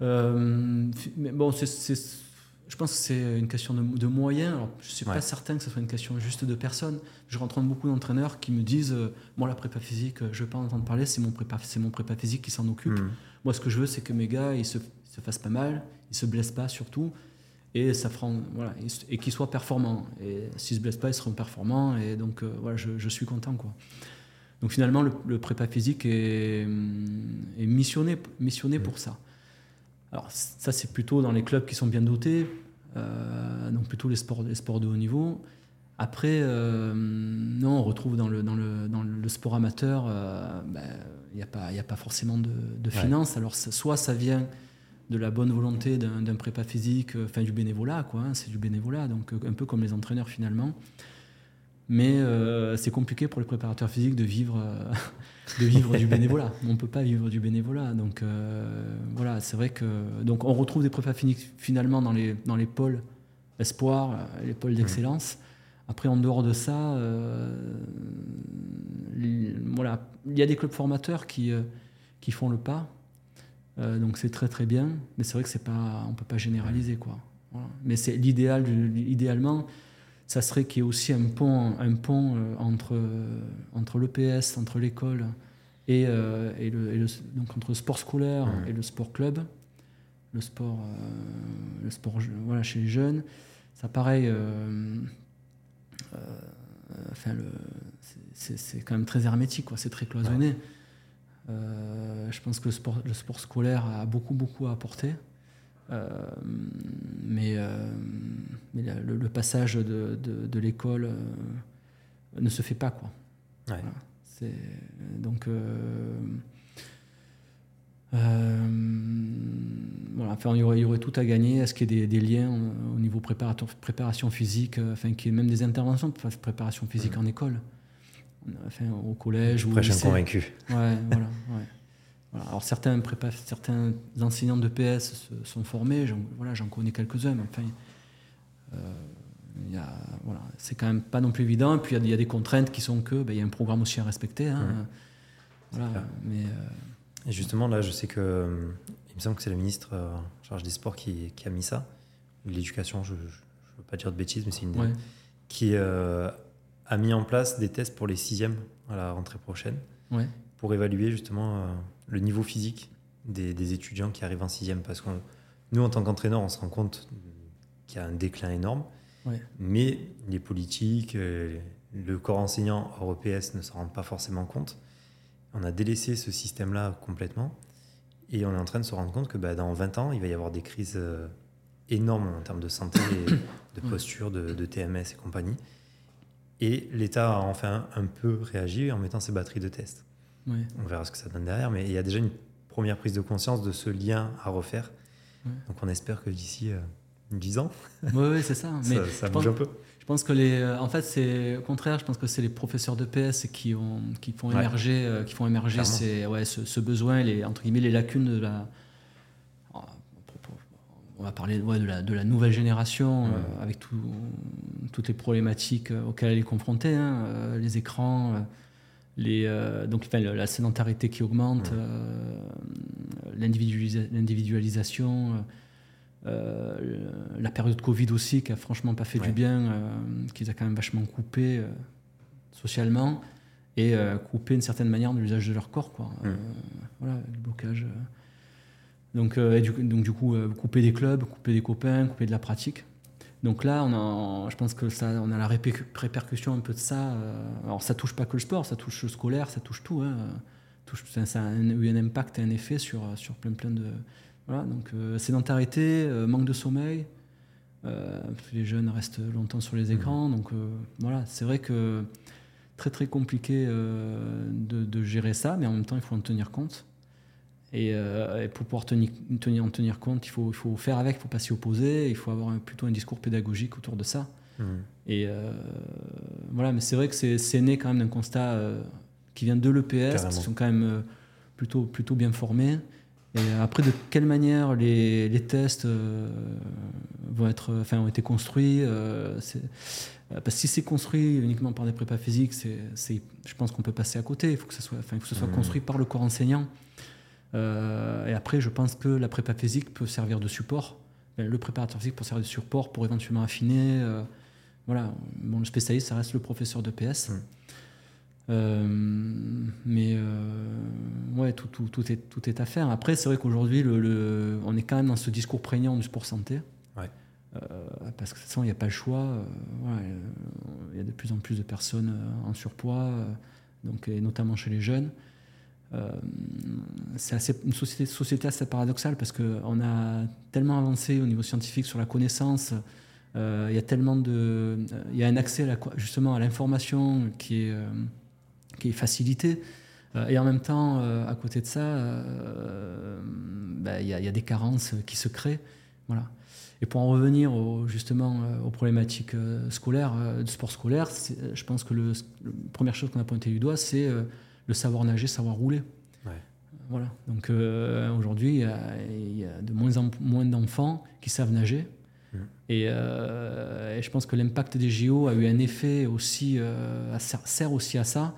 mais bon, je pense que c'est une question de, moyens. Alors, je ne suis pas certain que ce soit une question juste de personnes. Je rencontre beaucoup d'entraîneurs qui me disent Moi, la prépa physique, je ne veux pas en entendre parler, c'est mon, prépa, mon prépa physique qui s'en occupe. Mhm. Moi, ce que je veux, c'est que mes gars, ils se, se fassent pas mal, ils se blessent pas surtout et ça fera, voilà, et, qu'ils soient performants. Et s'ils se blessent pas, ils seront performants. Et donc, euh, voilà, je, suis content, quoi. Donc finalement, le, prépa physique est, est missionné, missionné pour ça. Alors ça, c'est plutôt dans les clubs qui sont bien dotés, euh, donc plutôt les sports, les sports de haut niveau. Après, euh, non, on retrouve dans le, dans le, dans le sport amateur, ben, il n'y a, pas, a pas forcément de, de finances. Alors soit ça vient de la bonne volonté d'un prépa physique, euh, enfin du bénévolat, quoi. Hein, c'est du bénévolat, donc euh, un peu comme les entraîneurs finalement. Mais euh, c'est compliqué pour les préparateurs physiques de vivre, de vivre du bénévolat. On ne peut pas vivre du bénévolat. Donc voilà, c'est vrai que donc on retrouve des prépa physiques finalement dans les, dans les pôles espoir, les pôles d'excellence. Après, en dehors de ça, voilà, il y a des clubs formateurs qui, qui font le pas. Euh, donc c'est très très bien, mais c'est vrai que c'est pas, on peut pas généraliser quoi. Mais c'est l'idéal, idéalement, ça serait qu'il y ait aussi un pont, un pont euh, entre entre l'EPS, entre l'école et, euh, et, le, donc entre le sport scolaire et le sport club, le sport, le sport voilà chez les jeunes. Ça pareil. enfin, c'est quand même très hermétique, quoi. C'est très cloisonné. Euh, je pense que le sport, le sport, scolaire a beaucoup, beaucoup à apporter. Euh, mais, euh, le, passage de, de, l'école ne se fait pas. Quoi. Ouais. donc, voilà, enfin, il, y aurait, il y aurait tout à gagner. Est-ce qu'il y a des, liens au niveau préparation physique, enfin, qu'il y ait même des interventions de préparation physique en école enfin, au collège. ou un convaincu. Ouais, voilà, Alors certains, prépa, certains enseignants de PS se sont formés, j'en voilà, connais quelques-uns, mais enfin, euh, voilà, c'est quand même pas non plus évident. Et puis il y, a des contraintes qui sont que ben, il y a un programme aussi à respecter. Hein, voilà, mais, euh, Et justement, là, je sais que il me semble que c'est le ministre euh, en charge des sports qui, qui a mis ça, l'éducation, je ne veux pas dire de bêtises, mais c'est une. Qui a mis en place des tests pour les sixièmes à la rentrée prochaine pour évaluer justement euh, le niveau physique des, étudiants qui arrivent en sixième Parce que nous, en tant qu'entraîneur, on se rend compte qu'il y a un déclin énorme. Mais les politiques, euh, le corps enseignant hors EPS ne s'en rendent pas forcément compte. On a délaissé ce système-là complètement. Et on est en train de se rendre compte que bah, dans 20 ans, il va y avoir des crises euh, énormes en termes de santé, de posture, de, TMS et compagnie. Et l'État a enfin un peu réagi en mettant ses batteries de test. On verra ce que ça donne derrière, mais il y a déjà une première prise de conscience de ce lien à refaire. Donc on espère que d'ici 10 euh, ans, oui, c'est ça. Mais ça, bouge un peu. Je pense que les, euh, en fait, c'est au contraire. Je pense que c'est les professeurs de PS qui ont, qui font émerger, euh, qui font émerger ces, ouais, ce, besoin, les entre guillemets, les lacunes de la. On va parler de, la, de la nouvelle génération avec toutes les problématiques auxquelles elle est confrontée, hein, les écrans, les, donc la sédentarité qui augmente, l'individualisation. Euh, la période Covid aussi, qui a franchement pas fait du bien, euh, qui a quand même vachement coupé euh, socialement et coupé d'une certaine manière de l'usage de leur corps. Quoi. Voilà, le blocage. Donc, du, donc, du coup, couper des clubs, couper des copains, couper de la pratique. Donc là, on a, je pense que ça, on a la répercussion un peu de ça. alors ça touche pas que le sport, ça touche le scolaire, ça touche tout. Hein. Touche, ça, a eu un impact et un effet sur, sur plein, plein de, voilà, donc euh, sédentarité, euh, manque de sommeil, euh, les jeunes restent longtemps sur les écrans. Donc voilà, c'est vrai que très très compliqué de, gérer ça, mais en même temps, il faut en tenir compte. Et, pour pouvoir tenir, tenir, en tenir compte, il faut, il faut faire avec, il ne faut pas s'y opposer, il faut avoir plutôt un discours pédagogique autour de ça. Mmh. Et voilà, mais c'est vrai que c'est né quand même d'un constat qui vient de l'EPS, qui sont quand même plutôt, plutôt bien formés. Et après, de quelle manière les, les tests euh, vont être, enfin, ont été construits euh, euh, Parce que si c'est construit uniquement par des prépas physiques, c'est, je pense qu'on peut passer à côté. Il faut que, ça soit, enfin, que ce soit mmh. construit par le corps enseignant. Et après, je pense que la prépa physique peut servir de support. Le préparateur physique peut servir de support pour éventuellement affiner. voilà. Bon, le spécialiste, ça reste le professeur de PS. Mmh. Euh, mais euh, ouais, tout, tout, tout, est, tout est à faire. Après, c'est vrai qu'aujourd'hui, le, on est quand même dans ce discours prégnant du sport santé. Ouais. Euh, parce que de toute façon, il n'y a pas le choix. Il y a de plus en plus de personnes en surpoids, donc, et notamment chez les jeunes. C'est assez, une société, société assez paradoxale parce qu'on a tellement avancé au niveau scientifique sur la connaissance. Il y a tellement de. Il y a un accès à justement à l'information qui est qui est facilité. Euh, et en même temps, euh, à côté de ça, euh, bah, il y, a des carences qui se créent. Voilà. Et pour en revenir justement aux problématiques scolaires, du sport scolaire, je pense que la première chose qu'on a pointé du doigt, c'est le savoir nager, savoir rouler. Voilà. Donc aujourd'hui, il y, a de moins en moins d'enfants qui savent nager. Mmh. Et, et, je pense que l'impact des JO a eu un effet aussi, sert aussi à ça,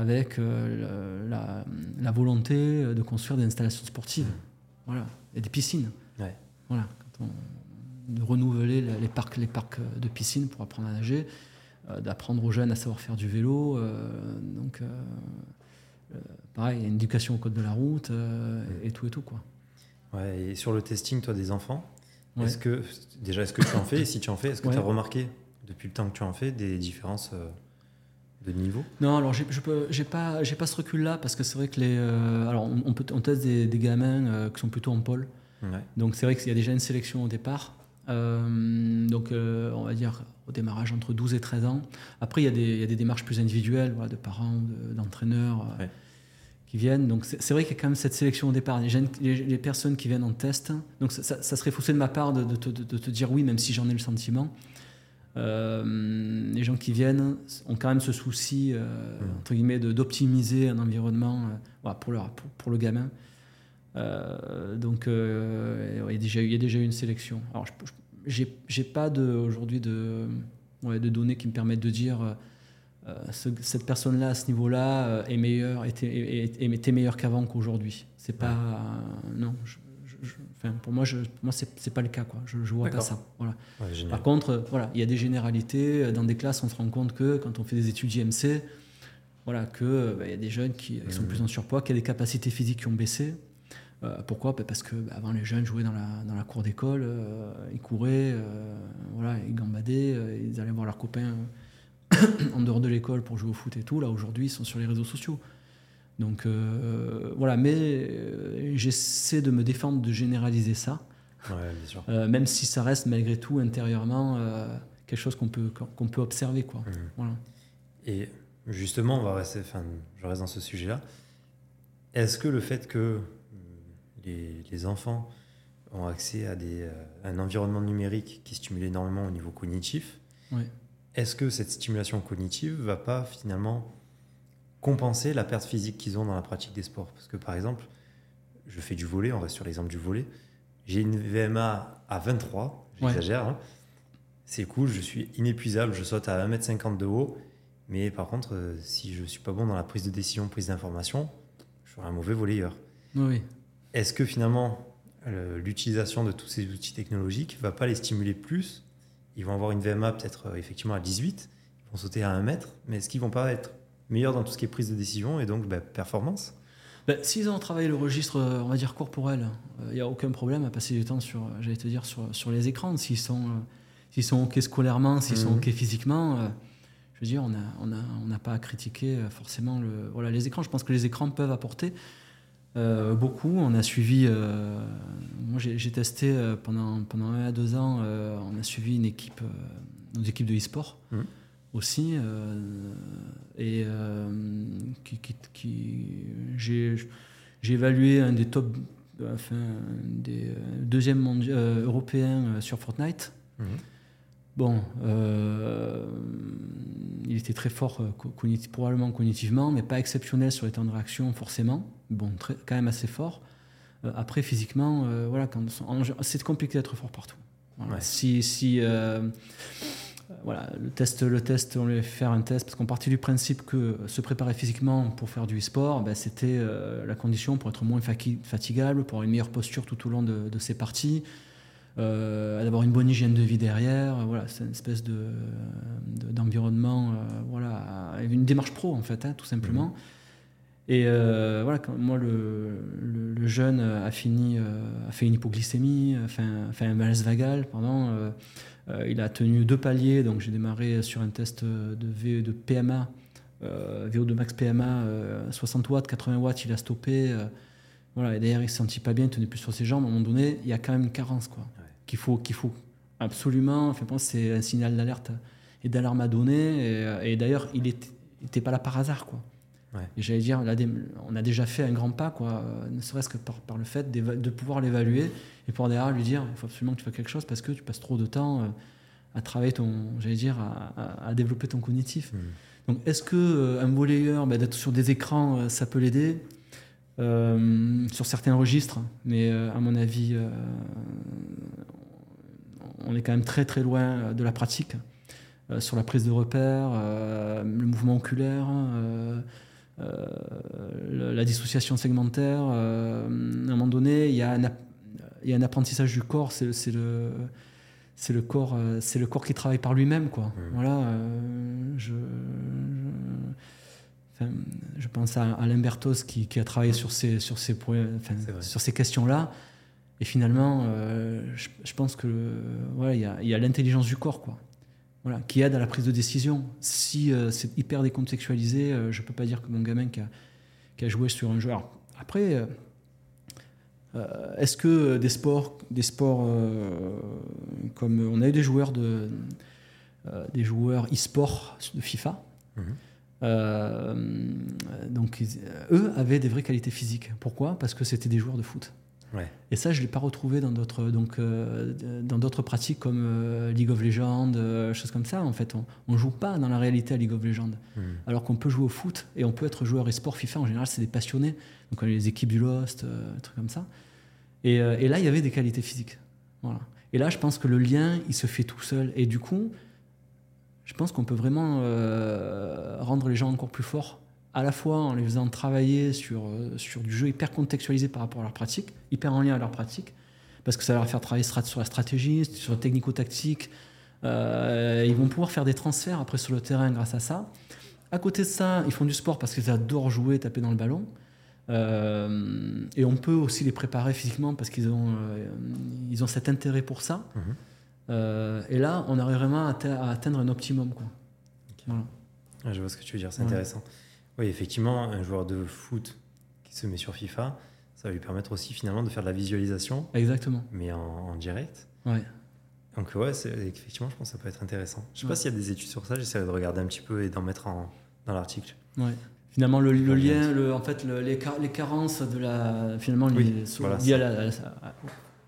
avec euh, la, volonté de construire des installations sportives. Voilà. Et des piscines. Voilà. de renouveler les parcs, les parcs de piscines pour apprendre à nager, euh, d'apprendre aux jeunes à savoir faire du vélo. Euh, donc, pareil, il y a une éducation au code de la route et, tout et tout. Quoi. Ouais, et sur le testing, toi, des enfants, est-ce que, déjà, est-ce que tu en fais Et si tu en fais, est-ce que tu as remarqué, depuis le temps que tu en fais, des différences de niveau? Non, alors je j'ai pas, j'ai pas ce recul-là parce que c'est vrai que les, euh, alors on, peut, on teste des, gamins euh, qui sont plutôt en pôle. Donc c'est vrai qu'il y a déjà une sélection au départ. Euh, donc on va dire au démarrage entre 12 et 13 ans. Après il y a des, il y a des démarches plus individuelles, voilà, de parents, d'entraîneurs qui viennent. Donc c'est vrai qu'il y a quand même cette sélection au départ. Les, les, personnes qui viennent en test. Donc ça, ça, serait faussé de ma part de, de, de te dire oui, même si j'en ai le sentiment. Euh, les gens qui viennent ont quand même ce souci, euh, mmh. entre guillemets, d'optimiser un environnement euh, pour, leur, pour, le gamin. donc, il, y a déjà, il y a déjà eu une sélection. Alors, j'ai pas aujourd'hui de, ouais, de données qui me permettent de dire cette personne-là à ce niveau-là est meilleure, était, était, meilleure qu'avant qu'aujourd'hui. C'est pas. non, je, pour moi, je, moi c'est pas le cas. Quoi. Je ne vois pas ça. Voilà. Par contre, voilà, il y a des généralités. Dans des classes, on se rend compte que quand on fait des études IMC, voilà, qu'il bah, y a des jeunes qui, sont mmh. plus en surpoids, qui ont des capacités physiques qui ont baissé. Pourquoi? Ben, Parce que bah, avant les jeunes jouaient dans la, dans la cour d'école, ils couraient, voilà, ils gambadaient, ils allaient voir leurs copains en dehors de l'école pour jouer au foot et tout. Là aujourd'hui, ils sont sur les réseaux sociaux. Donc voilà, mais j'essaie de me défendre de généraliser ça. Ouais, même si ça reste malgré tout intérieurement quelque chose qu'on peut, qu'on peut observer. Quoi. Mmh. Voilà. Et justement, on va rester, enfin, je reste dans ce sujet-là. Est-ce que le fait que les, les enfants ont accès à, des, euh, un environnement numérique qui stimule énormément au niveau cognitif, est-ce que cette stimulation cognitive va pas finalement compenser la perte physique qu'ils ont dans la pratique des sports? Parce que par exemple, je fais du volet, on reste sur l'exemple du volet, j'ai une VMA à 23, j'exagère, hein, c'est cool, je suis inépuisable, je saute à 1m50 de haut. Mais par contre, euh, si je ne suis pas bon dans la prise de décision, prise d'information, je serai un mauvais volleyeur. Oui. Est-ce que finalement, l'utilisation de tous ces outils technologiques ne va pas les stimuler plus? Ils vont avoir une VMA peut-être euh, effectivement à 18, ils vont sauter à 1 mètre, mais est-ce qu'ils vont pas être meilleurs dans tout ce qui est prise de décision et donc bah, performance? Bah, S'ils ont travaillé le registre, euh, on va dire corporel, il n'y a aucun problème à passer du temps sur, j'allais te dire, sur, sur les écrans. S'ils sont s'ils sont OK scolairement, s'ils sont mhm. OK physiquement, euh, je veux dire, on n'a on a, on a pas à critiquer euh, forcément le, voilà, les écrans. Je pense que les écrans peuvent apporter euh, beaucoup. On a suivi, moi j'ai testé pendant, pendant un à deux ans, on a suivi une équipe, une équipe de e-sport mhm. aussi. et qui, qui, j'ai évalué un des top, enfin, des deuxièmes européens sur Fortnite. Mhm. Bon, euh, il était très fort euh, probablement cognitivement, mais pas exceptionnel sur les temps de réaction forcément. Bon, très, quand même assez fort. Euh, après, physiquement, voilà, c'est compliqué d'être fort partout. Si, si voilà, le test, le test, on lui faire un test parce qu'on partait du principe que se préparer physiquement pour faire du sport, ben, c'était la condition pour être moins fatigable, pour avoir une meilleure posture tout au long de, de ses parties. Euh, d'avoir une bonne hygiène de vie derrière. Voilà, c'est une espèce de, d'environnement, euh, voilà, une démarche pro en fait, hein, tout simplement. Mhm. Et euh, voilà, quand moi le, le, jeune a fini, a fait une hypoglycémie, enfin, fait un malaise vagal, pardon. il a tenu deux paliers, donc j'ai démarré sur un test de, v, de PMA, VO2 max PMA, 60 watts, 80 watts, il a stoppé. Voilà, et d'ailleurs, il ne se sentit pas bien, il tenait plus sur ses jambes. À un moment donné, il y a quand même une carence, quoi qu'il faut, qu'il faut absolument. Enfin, c'est un signal d'alerte et d'alarme à donner. Et, d'ailleurs, il n'était pas là par hasard, quoi. Et j'allais dire, on a déjà fait un grand pas, quoi, ne serait-ce que par, par, le fait de pouvoir l'évaluer et pour derrière lui dire, il faut absolument que tu fasses quelque chose parce que tu passes trop de temps euh, à travailler ton, j'allais dire, à, développer ton cognitif. Mmh. Donc, est-ce que euh, un volleyeur, ben, d'être sur des écrans, euh, ça peut l'aider? Sur certains registres, mais à mon avis, on est quand même très très loin euh, de la pratique euh, sur la prise de repères, euh, le mouvement oculaire, la dissociation segmentaire. à un moment donné, il y a un, apprentissage du corps, c'est le c'est le corps c'est le corps qui travaille par lui-même quoi mmh. voilà je, je, pense à Alain Bertos qui, a travaillé sur ces sur ces sur ces questions là et finalement, euh, je, pense que voilà, il y a, l'intelligence du corps, quoi. Voilà, qui aide à la prise de décision. Si euh, c'est hyper décontextualisé, euh, je peux pas dire que mon gamin qui a, qui a joué sur un jeu. après, est-ce que des sports, des sports comme on a eu des joueurs de des joueurs e-sport de FIFA. Mhm. donc eux avaient des vraies qualités physiques. Pourquoi? Parce que c'était des joueurs de foot. Et ça, je ne l'ai pas retrouvé dans d'autres, donc, euh, dans d'autres pratiques comme euh, League of Legends, euh, choses comme ça. En fait, on ne joue pas dans la réalité à League of Legends. Hmm. Alors qu'on peut jouer au foot et on peut être joueur e-sport FIFA. En général, c'est des passionnés. Donc, on a les équipes du Lost, des trucs comme ça. Et, et, là, il y avait des qualités physiques. Voilà. Et là, je pense que le lien, il se fait tout seul. Et du coup, je pense qu'on peut vraiment rendre les gens encore plus forts à la fois en les faisant travailler sur, euh, sur du jeu hyper contextualisé par rapport à leur pratique, hyper en lien à leur pratique, parce que ça va leur faire travailler sur la stratégie, sur la technico-tactique. Euh, ils vont pouvoir faire des transferts après sur le terrain grâce à ça. À côté de ça, ils font du sport parce qu'ils adorent jouer, taper dans le ballon. Euh, et on peut aussi les préparer physiquement parce qu'ils ont, euh, ils ont cet intérêt pour ça. Mhm. Euh, et là, on arrive vraiment à, atte- à atteindre un optimum. Quoi. Voilà. Ouais, je vois ce que tu veux dire, c'est Ouais. intéressant. Oui, effectivement, un joueur de foot qui se met sur FIFA, ça va lui permettre aussi finalement de faire de la visualisation, Exactement. mais en, en direct. Ouais. Donc ouais, effectivement, je pense que ça peut être intéressant. Je sais pas s'il y a des études sur ça, j'essaierai de regarder un petit peu et d'en mettre en- dans l'article. Ouais. Finalement, le, lien, le, en fait, le- les, car- les carences de la, finalement, Oui, voilà, liées à la-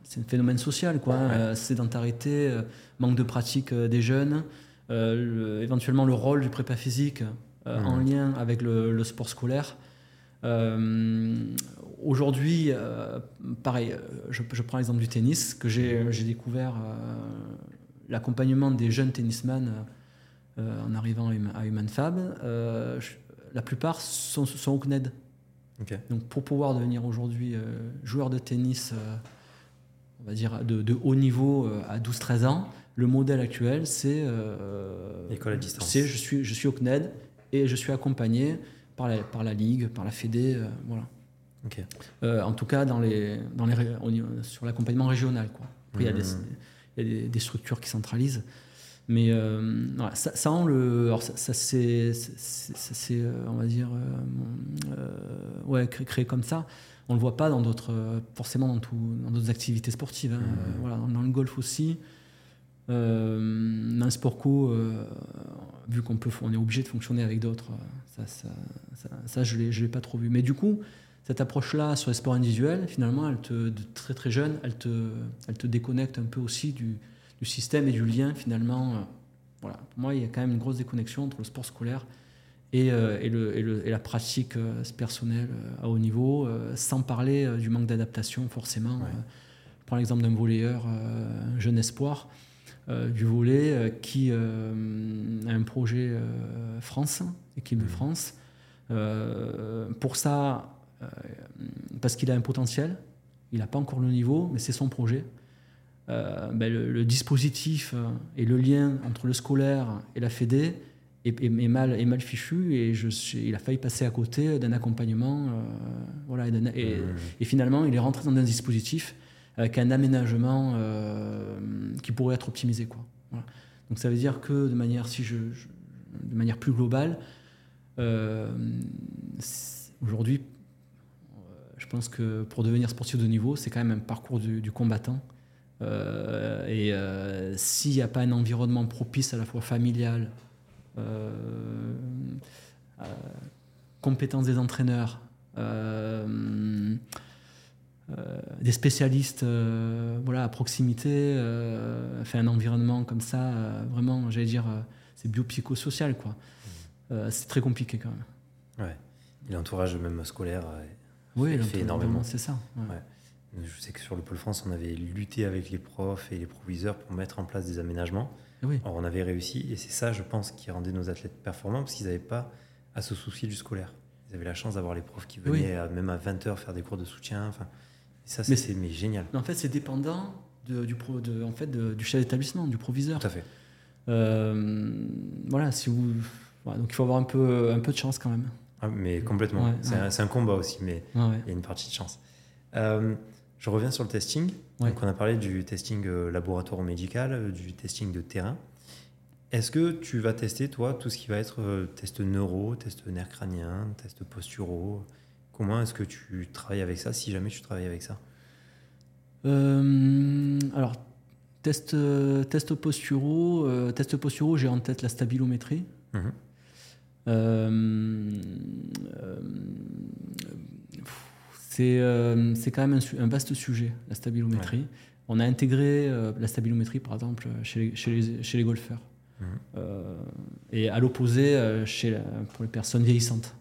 c'est un phénomène social, quoi. Ouais. euh, sédentarité, euh, manque de pratique euh, des jeunes, le- éventuellement le rôle du prépa physique euh, Mhm. en lien avec le, le sport scolaire. Euh, Aujourd'hui, euh, pareil, je, je prends l'exemple du tennis que j'ai j'ai découvert l'accompagnement des jeunes tennisman en arrivant à Human- Fab. je- la plupart sont, sont au CNED. Donc pour pouvoir devenir aujourd'hui joueur de tennis, on va dire de, de haut niveau euh, à 12-13 ans, le modèle actuel c'est euh, École à distance. c'est je suis je suis au CNED et je suis accompagné par la, par la ligue, par la Fédé, euh, voilà. Ok. Euh, en tout cas dans les, dans les, sur l'accompagnement régional. Quoi. Après, il y a, des, il y a des, des structures qui centralisent. Mais euh, voilà, ça, ça, on le, alors ça, ça, c'est, on va dire, ouais, cré- créé comme ça. On le voit pas dans d'autres, forcément dans, tout- dans d'autres activités sportives. hein. Euh, voilà, dans, dans le golf aussi. Euh, dans le sport co, euh, vu qu'on peut, on est obligé de fonctionner avec d'autres, euh, ça, ça, ça, ça, je l'ai, je l'ai pas trop vu. Mais du coup, cette approche-là sur les sports individuels, finalement, elle te, de très très jeune, elle te, elle te déconnecte un peu aussi du, du système et du lien finalement. euh, voilà. Pour moi, il y a quand même une grosse déconnexion entre le sport scolaire et, euh, et, le, et, le- et la pratique euh, personnelle euh, à haut niveau, sans parler du manque d'adaptation forcément. Ouais. Je prends l'exemple d'un volleyeur, un jeune espoir du volley euh, qui euh, a un projet euh, France, équipe de Mhm. France. Euh, pour ça, euh, parce qu'il a un potentiel, il n'a pas encore le niveau, mais c'est son projet. Euh, ben, le, le dispositif euh, et le lien entre le scolaire et la Fédé est, est- est mal, est mal fichu et je, suis- il a failli passer à côté d'un accompagnement. euh, voilà, et, d'un- et- Mhm. et finalement, il est rentré dans un dispositif avec un aménagement euh, qui pourrait être optimisé. Quoi. Donc ça veut dire que de manière, si je, de manière plus globale, euh, aujourd'hui, euh, je pense que pour devenir sportif de niveau, c'est quand même un parcours du, combattant. Euh, et euh, s'il n'y a pas un environnement propice à la fois familial, euh, euh, compétences des entraîneurs, euh, euh, des spécialistes euh, voilà, à proximité, euh, enfin, un environnement comme ça, euh, vraiment, j'allais dire, euh, c'est biopsychosocial. quoi. Euh, c'est très compliqué quand même. Ouais. Et l'entourage même scolaire. euh, Oui, fait l'entraînement, énormément. C'est ça. ouais. Ouais. Je sais que sur le pôle France, on avait lutté avec les profs et les proviseurs pour mettre en place des aménagements. Oui. Alors on avait réussi et c'est ça, je pense, qui rendait nos athlètes performants parce qu'ils n'avaient pas à se soucier du scolaire. Ils avaient la chance d'avoir les profs qui Oui. venaient à- même à 20h faire des cours de soutien. Enfin, ça, Mais c'est génial. En fait, c'est dépendant de- du, pro, de, en fait, de- du chef d'établissement, du proviseur. Tout à fait. Euh, voilà, si vous. donc il faut avoir un peu, un peu de chance quand même. Ah, mais complètement. Ouais, c'est ouais. un, combat aussi, mais il y a une partie de chance. Euh, je reviens sur le testing. Donc on a parlé du testing euh, laboratoire ou médical, du testing de terrain. Est-ce que tu vas tester, toi, tout ce qui va être test neuro, test nerf crânien, test posturaux? Comment est-ce que tu travailles avec ça, si jamais tu travailles avec ça? Euh, alors, test, euh, test posturaux, euh, test posturaux, j'ai en tête la stabilométrie. Mhm. Euh, c'est c'est quand même un, vaste sujet, la stabilométrie. On a intégré la stabilométrie, par exemple, chez les, chez les, chez les golfeurs. Mhm. Et à l'opposé, pour les personnes vieillissantes.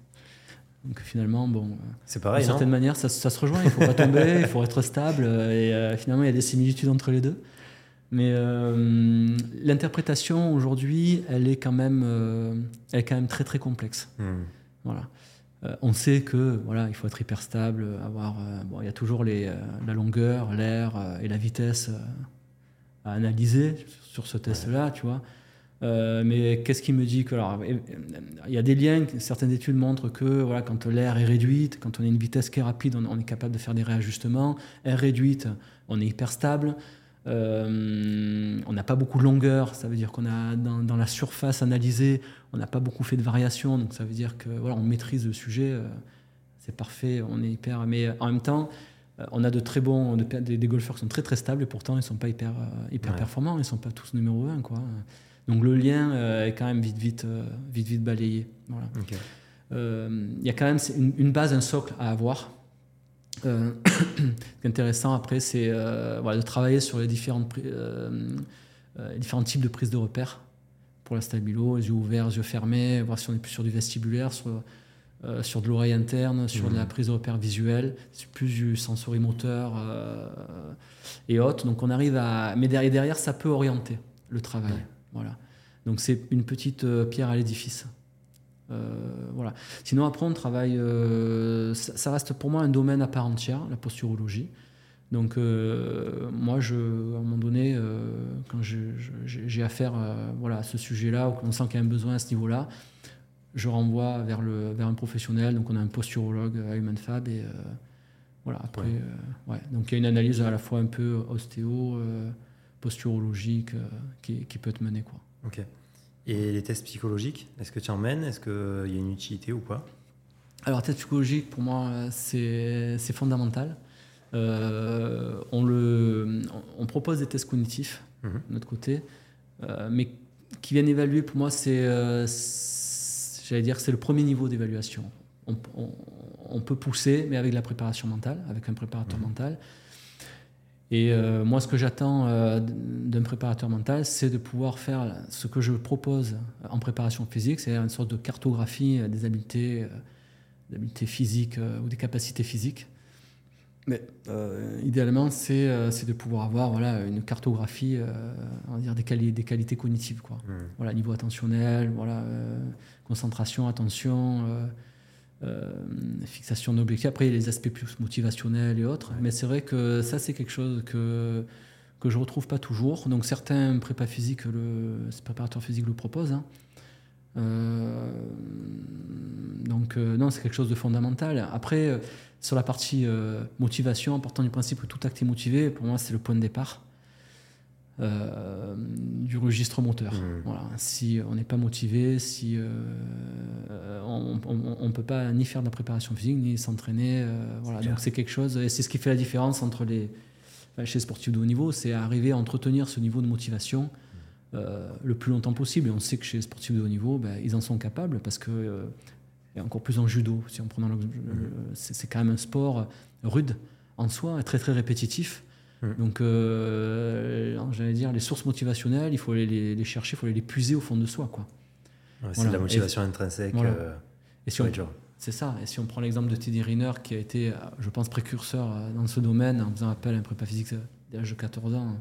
Donc finalement, bon, euh, C'est d'une pareil, non certaine manière, ça, ça se rejoint. Il faut pas tomber, il faut être stable. euh, Et euh, finalement, il y a des similitudes entre les deux. Mais euh, l'interprétation aujourd'hui, elle est quand même, euh, elle est quand même très très complexe. Mhm. Voilà. On sait que voilà, il faut être hyper stable, avoir. bon, il y a toujours les, la longueur, l'air et la vitesse à analyser sur ce test-là, tu vois. Mais qu'est-ce qui me dit que alors il y a des liens certaines études montrent que voilà quand l'air est réduite quand on a une vitesse qui est rapide on, est capable de faire des réajustements air réduite on est hyper stable euh, on n'a pas beaucoup de longueur, ça veut dire qu'on a dans, la surface analysée, on n'a pas beaucoup fait de variations, donc ça veut dire que voilà, on maîtrise le sujet, euh, c'est parfait, on est hyper. Mais en même temps, euh, on a de très bons, des, golfeurs qui sont très très stables et pourtant ils sont pas hyper hyper performants, ils sont pas tous numéro un quoi. Donc le lien est quand même vite vite vite vite balayé. Voilà. Il y a quand même une base, un socle à avoir. Euh, ce qui est intéressant après, c'est euh, de travailler sur les, différentes, euh, différents types de prises de repères pour la stabilo, yeux ouverts, yeux fermés, voir si on est plus sur du vestibulaire, sur, sur de l'oreille interne, sur de la mmh. prise de repères visuelle, plus du sensorimoteur et autres. Donc on arrive à. Mais derrière, derrière ça peut orienter le travail. Voilà. Donc c'est une petite pierre à l'édifice. Euh, voilà. Sinon, après, on travaille. Euh, ça, reste pour moi un domaine à part entière, la posturologie. Donc, euh, moi, je, à un moment donné, quand j'ai affaire voilà, à ce sujet-là, ou qu'on sent qu'il y a un besoin à ce niveau-là, je renvoie vers, le, vers un professionnel. Donc, on a un posturologue à HumanFab. Et voilà, après, ouais. Donc, il y a une analyse à la fois un peu ostéo, posturologique qui, qui, peut être menée. Quoi. Ok. Et les tests psychologiques, est-ce que tu en mènes? Est-ce qu'il y a une utilité ou pas? Alors, test psychologique, pour moi, c'est fondamental. Euh, on, le, on propose des tests cognitifs mhm. de notre côté, euh, mais qui viennent évaluer, pour moi, c'est, euh, j'allais dire, c'est le premier niveau d'évaluation. On, peut pousser, mais avec la préparation mentale, avec un préparateur mhm. mental. Et euh, moi, ce que j'attends euh, d'un préparateur mental, c'est de pouvoir faire ce que je propose en préparation physique, c'est une sorte de cartographie euh, des habiletés, des habiletés physiques ou des capacités physiques. Mais idéalement, c'est de pouvoir avoir voilà, une cartographie on va dire des, des qualités cognitives. Quoi. Mmh. Voilà, niveau attentionnel, voilà, concentration, attention euh, fixation d'objectifs. Après, il y a les aspects plus motivationnels et autres. Mais c'est vrai que ça, c'est quelque chose que, que je ne retrouve pas toujours. Donc, certains prépa physiques, le, préparateurs physiques le proposent. Hein. Euh, donc, euh, non, c'est quelque chose de fondamental. Après, sur la partie motivation, en partant du principe que tout acte est motivé, pour moi, c'est le point de départ. Euh, du registre moteur. Mmh. Voilà. Si on n'est pas motivé, si euh, on ne peut pas ni faire de la préparation physique, ni s'entraîner. Euh, voilà. Donc c'est quelque chose, et c'est ce qui fait la différence entre les, chez les sportifs de haut niveau, c'est arriver à entretenir ce niveau de motivation le plus longtemps possible. Et on sait que chez les sportifs de haut niveau, ben, ils en sont capables parce que, et encore plus en judo, si on prend mmh. c'est quand même un sport rude en soi, très très répétitif. Mm. Donc, euh, j'allais dire, les sources motivationnelles, il faut les, les, chercher, il faut les puiser au fond de soi. Quoi. c'est de la motivation intrinsèque. Euh, et si c'est ça. Et si on prend l'exemple de Teddy Riner, qui a été, je pense, précurseur euh, dans ce domaine, en faisant appel à un prépa physique dès l'âge de 14 ans,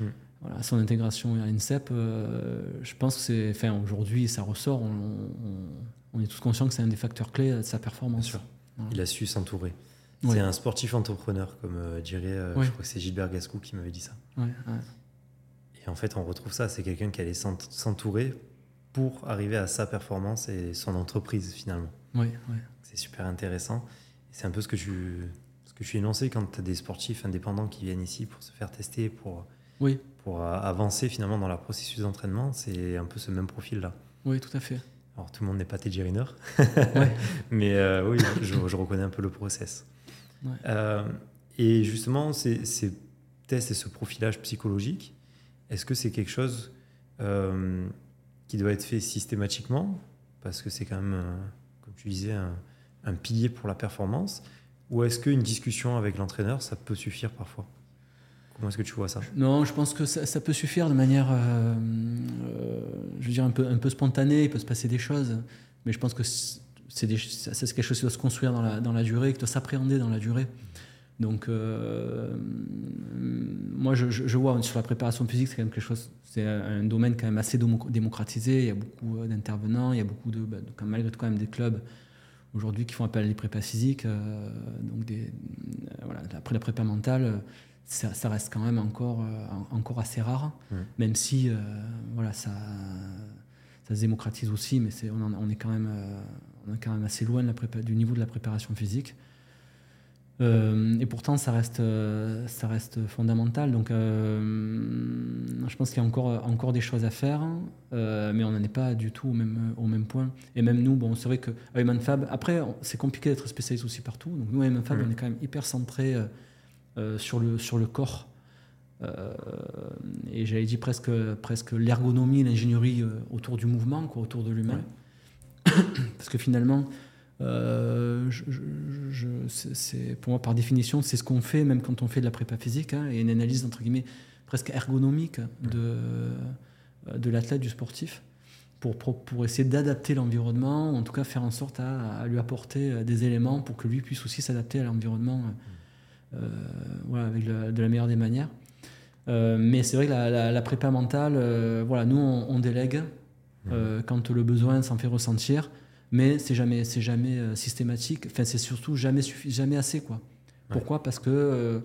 mm. voilà, son intégration à l'INSEP, je pense que c'est. Enfin, aujourd'hui, ça ressort. On, est tous conscients que c'est un des facteurs clés de sa performance. Il a su s'entourer. C'est un sportif entrepreneur, comme euh, dirait, euh, je crois que c'est Gilbert Gascou qui m'avait dit ça. Et en fait, on retrouve ça, c'est quelqu'un qui allait s'entourer pour arriver à sa performance et son entreprise finalement. C'est super intéressant. C'est un peu ce que, tu, ce que je suis énoncé quand tu as des sportifs indépendants qui viennent ici pour se faire tester, pour, oui. pour avancer finalement dans leur processus d'entraînement. C'est un peu ce même profil-là. Oui, tout à fait. Alors tout le monde n'est pas Teddy Riner, mais euh, oui, je, je, reconnais un peu le process. Euh, et justement, ces, tests et ce profilage psychologique, est-ce que c'est quelque chose euh, qui doit être fait systématiquement? Parce que c'est quand même, euh, comme tu disais, un, pilier pour la performance. Ou est-ce qu'une discussion avec l'entraîneur, ça peut suffire parfois? Comment est-ce que tu vois ça? Non, je pense que ça, peut suffire de manière, je veux dire, un peu, un peu spontanée. Il peut se passer des choses. Mais je pense que c'est quelque chose qui doit se construire dans la, dans la durée, qui doit s'appréhender dans la durée. Donc, euh, moi, je, je, vois sur la préparation physique, c'est quand même quelque chose, c'est un domaine quand même assez démocratisé. Il y a beaucoup euh, d'intervenants, il y a beaucoup de, bah, malgré tout, quand même des clubs aujourd'hui qui font appel à des prépas physiques. Euh, donc, des, voilà, après la prépa mentale, ça, reste quand même encore, encore assez rare, même si voilà, ça, ça se démocratise aussi, mais c'est, on, on, est quand même, on est quand même assez loin de la du niveau de la préparation physique. Euh, et pourtant, ça reste, euh, ça reste fondamental. Donc, euh, je pense qu'il y a encore, encore des choses à faire, mais on n'en est pas du tout au même, au même point. Et même nous, bon, c'est vrai qu'à Manfab, après, c'est compliqué d'être spécialiste aussi partout. Donc, nous, à Manfab, on est quand même hyper centré sur, le, sur le corps. et j'avais dit presque, presque l'ergonomie, l'ingénierie autour du mouvement, quoi, autour de l'humain. Parce que finalement, euh, c'est, pour moi, par définition, c'est ce qu'on fait, même quand on fait de la prépa physique, hein, et une analyse, entre guillemets, presque ergonomique de, euh, de l'athlète, du sportif, pour, pour, essayer d'adapter l'environnement, en tout cas faire en sorte à, lui apporter euh, des éléments pour que lui puisse aussi s'adapter à l'environnement voilà, avec de la meilleure des manières. mais c'est vrai que la, prépa mentale, voilà, nous, on, délègue quand le besoin s'en fait ressentir mais c'est jamais, c'est jamais euh, systématique. Enfin, c'est surtout jamais jamais assez quoi. Pourquoi? Parce que euh,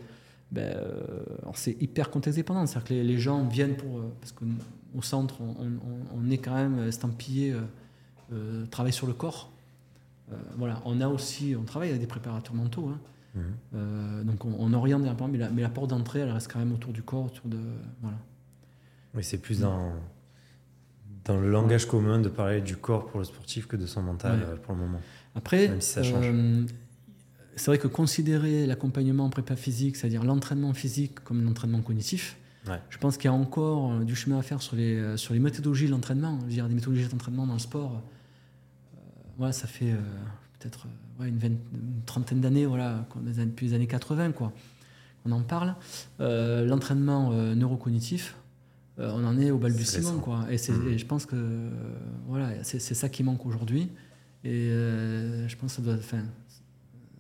ben, euh, c'est hyper contexte dépendant. C'est-à-dire que les, gens viennent pour parce qu'au centre, on, est quand même estampillé travail sur le corps. voilà, on a aussi, on travaille avec des préparateurs mentaux. Hein. Mmh. donc on, oriente un peu, mais la, mais la porte d'entrée, elle reste quand même autour du corps, autour de voilà. Oui, c'est plus dans dans le langage commun de parler du corps pour le sportif que de son mental euh, pour le moment. Après, euh, c'est vrai que considérer l'accompagnement en prépa physique, c'est-à-dire l'entraînement physique comme l'entraînement cognitif, je pense qu'il y a encore euh, du chemin à faire sur les, sur les méthodologies de l'entraînement. Je veux dire, des méthodologies d'entraînement dans le sport, voilà, ça fait peut-être une, trentaine d'années, voilà, depuis les années 80, quoi. On en parle. l'entraînement neurocognitif, euh, on en est au balbutiement. Quoi. Et, mmh. je pense que voilà, c'est ça qui manque aujourd'hui. Et euh, je pense que ça doit,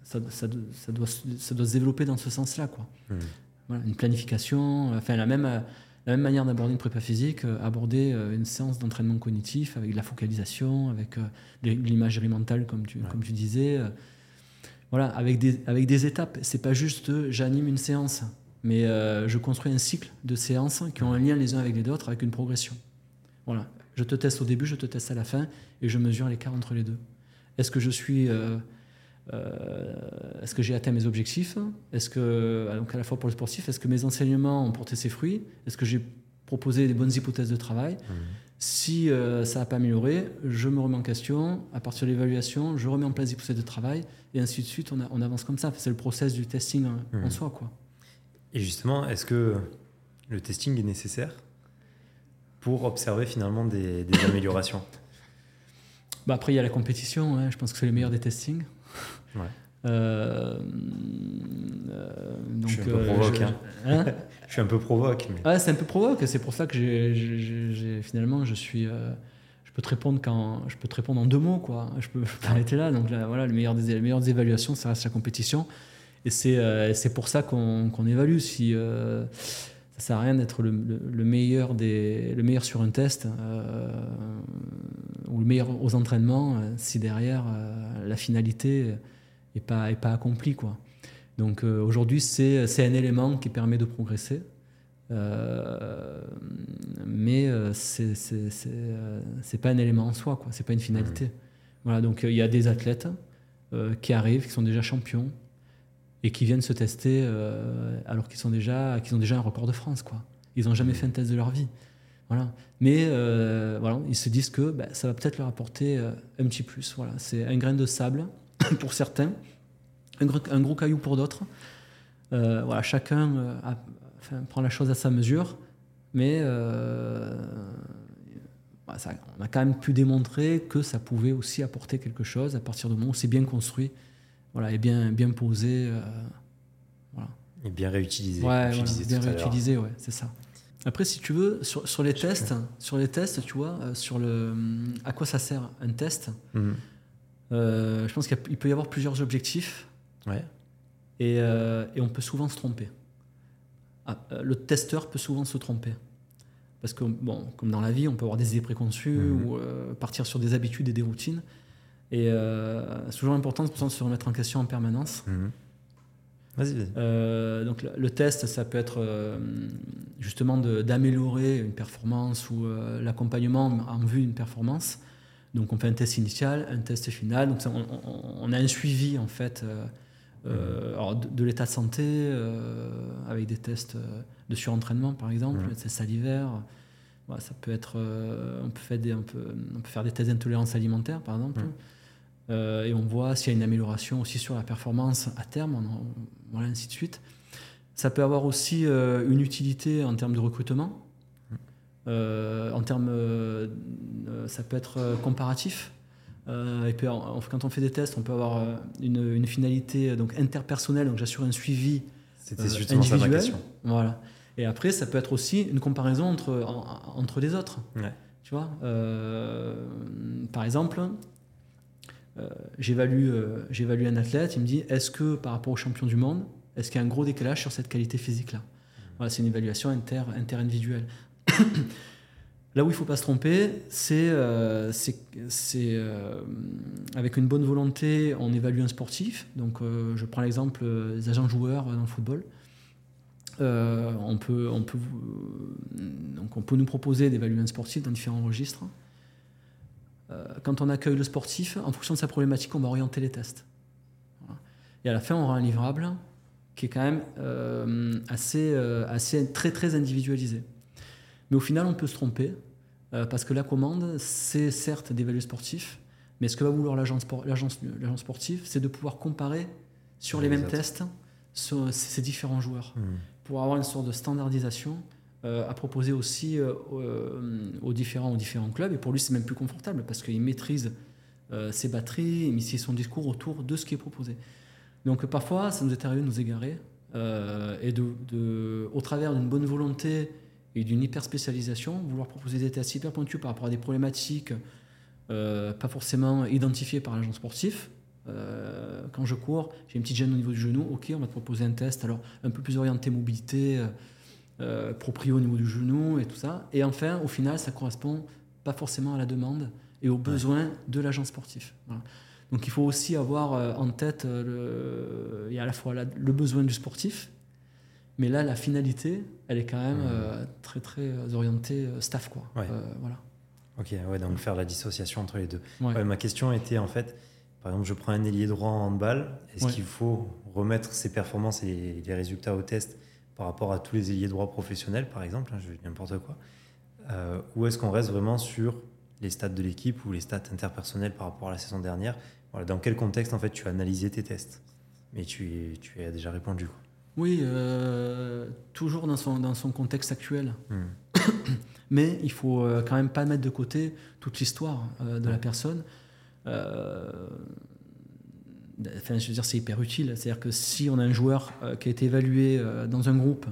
ça, ça, ça, doit, ça doit se développer dans ce sens-là. Quoi. Mmh. Voilà, une planification, enfin, la, même, la même manière d'aborder une prépa physique, euh, aborder une séance d'entraînement cognitif avec de la focalisation, avec l'imagerie mentale, comme tu, comme tu disais. voilà, avec des, avec des étapes. C'est pas juste j'anime une séance mais euh, je construis un cycle de séances qui ont un lien les uns avec les autres, avec une progression. Voilà. Je te teste au début, je te teste à la fin, et je mesure l'écart entre les deux. Est-ce que je suis, euh, euh, est-ce que j'ai atteint mes objectifs? Est-ce que, donc à la fois pour le sportif, est-ce que mes enseignements ont porté ses fruits? Est-ce que j'ai proposé des bonnes hypothèses de travail? Mmh. Si ça n'a pas amélioré, je me remets en question. À partir de l'évaluation, je remets en place des hypothèses de travail, et ainsi de suite. On, avance comme ça. C'est le process du testing en mmh. soi, quoi. Et justement, est-ce que le testing est nécessaire pour observer finalement des, améliorations? Bah Après, il y a la compétition. Hein. Je pense que c'est le meilleur des testings. Ouais. Euh, euh, donc, je suis un peu euh, provoque. Je, hein. Hein? Je suis un peu provoque. Mais... Ah, c'est un peu provoque. C'est pour ça que j'ai, finalement, je suis. je peux te répondre quand je peux te répondre en deux mots quoi. Je peux, arrêter là. Donc là, voilà, le meilleur des, les meilleures évaluations, ça reste la compétition. Et c'est euh, pour ça qu'on évalue. Si euh, ça sert à rien d'être le, meilleur des, le meilleur sur un test euh, ou le meilleur aux entraînements si derrière la finalité n'est pas, est pas accomplie. Quoi. Donc aujourd'hui, c'est un élément qui permet de progresser. mais c'est c'est pas un élément en soi, quoi. C'est pas une finalité. Mmh. Voilà, donc il y a des athlètes qui arrivent, qui sont déjà champions, et qui viennent se tester euh, alors qu'ils sont déjà qu'ils ont déjà un record de France quoi. Ils n'ont jamais fait un test de leur vie. Voilà. Mais euh, voilà, ils se disent que bah, ça va peut-être leur apporter euh, un petit plus. Voilà. C'est un grain de sable pour certains, un gros, un gros caillou pour d'autres. voilà, chacun prend la chose à sa mesure, mais ça, on a quand même pu démontrer que ça pouvait aussi apporter quelque chose à partir du moment où c'est bien construit voilà, et bien, bien posé. Euh, voilà. Et bien réutilisé. Ouais, bien réutilisé, ouais, c'est ça. Après, si tu veux, sur, sur les tests, sur les tests, tu vois, euh, sur le, euh, à quoi ça sert un test mhm. Je pense qu'il peut y avoir plusieurs objectifs. Ouais. Et, et, on peut souvent se tromper. Ah, le testeur peut souvent se tromper. Parce que, bon, comme dans la vie, on peut avoir des idées préconçues mhm. ou partir sur des habitudes et des routines. Et euh, c'est toujours important de se remettre en question en permanence. Mhm. Vas-y, vas-y. Euh, donc le, test, ça peut être euh, justement de- d'améliorer une performance ou euh, l'accompagnement en vue d'une performance. Donc on fait un test initial, un test final. Donc ça, on, a un suivi en fait alors de, de l'état de santé avec des tests de surentraînement par exemple, Mhm. des tests salivaires. Voilà, ça peut être, on peut faire des, on peut, on peut faire des tests d'intolérance alimentaire par exemple. Mhm. Euh, et on voit s'il y a une amélioration aussi sur la performance à terme, on en- voilà, ainsi de suite. Ça peut avoir aussi euh, une utilité en termes de recrutement. Euh, en termes, ça peut être comparatif. Et puis, quand on fait des tests, on peut avoir une, une finalité donc interpersonnelle. Donc, j'assure un suivi ça individuel. question. Voilà. Et après, ça peut être aussi une comparaison entre, en- entre les autres. Ouais. Tu vois, par exemple, j'évalue euh, j'évalue un athlète, il me dit est-ce que par rapport au champion du monde, est-ce qu'il y a un gros décalage sur cette qualité physique-là? Voilà, c'est une évaluation inter, inter-individuelle. Là où il ne faut pas se tromper, c'est euh, c'est- c'est, euh, avec une bonne volonté, on évalue un sportif. Donc, euh, je prends l'exemple euh, des agents joueurs dans le football. Euh, on, peut, on, peut, donc on peut nous proposer d'évaluer un sportif dans différents registres. Euh, quand on accueille le sportif, en fonction de sa problématique, on va orienter les tests. Voilà. Et à la fin, on aura un livrable qui est quand même euh, assez, euh, assez très très individualisé. Mais au final, on peut se tromper euh, parce que la commande, c'est certes d'évaluer le sportif, mais ce que va vouloir l'agence spor- l'agence l'agence sportive, c'est de pouvoir comparer sur les Les mêmes tests sur ces différents joueurs Hmm. pour avoir une sorte de standardisation euh, à proposer aussi euh, euh, aux, différents, clubs. Et pour lui, c'est même plus confortable parce qu'il maîtrise euh, ses batteries, il maîtrise son discours autour de ce qui est proposé. Donc parfois, ça nous est arrivé de nous égarer et de, au travers d'une bonne volonté et d'une hyper spécialisation, vouloir proposer des tests hyper pointus par rapport à des problématiques pas forcément identifiées par l'agent sportif. Quand je cours, j'ai une petite gêne au niveau du genou, ok, on va te proposer un test, alors un peu plus orienté mobilité, euh, proprio au niveau du genou et tout ça. Et enfin, au final, ça correspond pas forcément à la demande et aux besoins de l'agent sportif. Voilà. Donc il faut aussi avoir euh, en tête euh, le, il y a à la fois la- le besoin du sportif, mais là la finalité, elle est quand même euh, très très orientée staff quoi. Ouais. Euh, voilà. Ok, ouais, donc faire la dissociation entre les deux. Ouais. Ouais, ma question était en fait, par exemple, je prends un ailier droit en handball, est-ce qu'il faut remettre ses performances et les résultats au test par rapport à tous les ailiers droits professionnels, par exemple, hein, je dis n'importe quoi, euh, ou est-ce qu'on reste vraiment sur les stats de l'équipe ou les stats interpersonnelles par rapport à la saison dernière? Voilà, Dans quel contexte en fait tu as analysé tes tests? Mais tu, tu as déjà répondu. Quoi. Oui, euh, toujours dans son, dans son contexte actuel. Hmm. Mais il faut euh, quand même pas mettre de côté toute l'histoire euh, de la personne. Euh, enfin, je veux dire, c'est hyper utile. C'est-à-dire que si on a un joueur euh, qui a été évalué euh, dans un groupe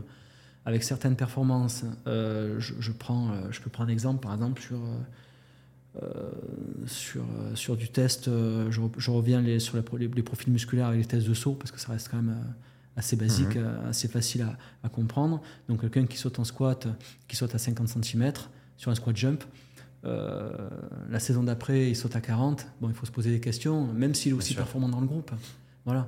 avec certaines performances, euh, je, je prends, je peux prendre un exemple, par exemple, sur, euh, sur, euh, sur du test, euh, je, re- je reviens les, sur la les, les profils musculaires avec les tests de saut, parce que ça reste quand même assez basique, Mhm. assez facile à, à comprendre. Donc quelqu'un qui saute en squat, qui saute à 50 cm sur un squat jump, euh, la saison d'après, il saute à 40. Bon, il faut se poser des questions, même s'il est aussi performant dans le groupe. Voilà.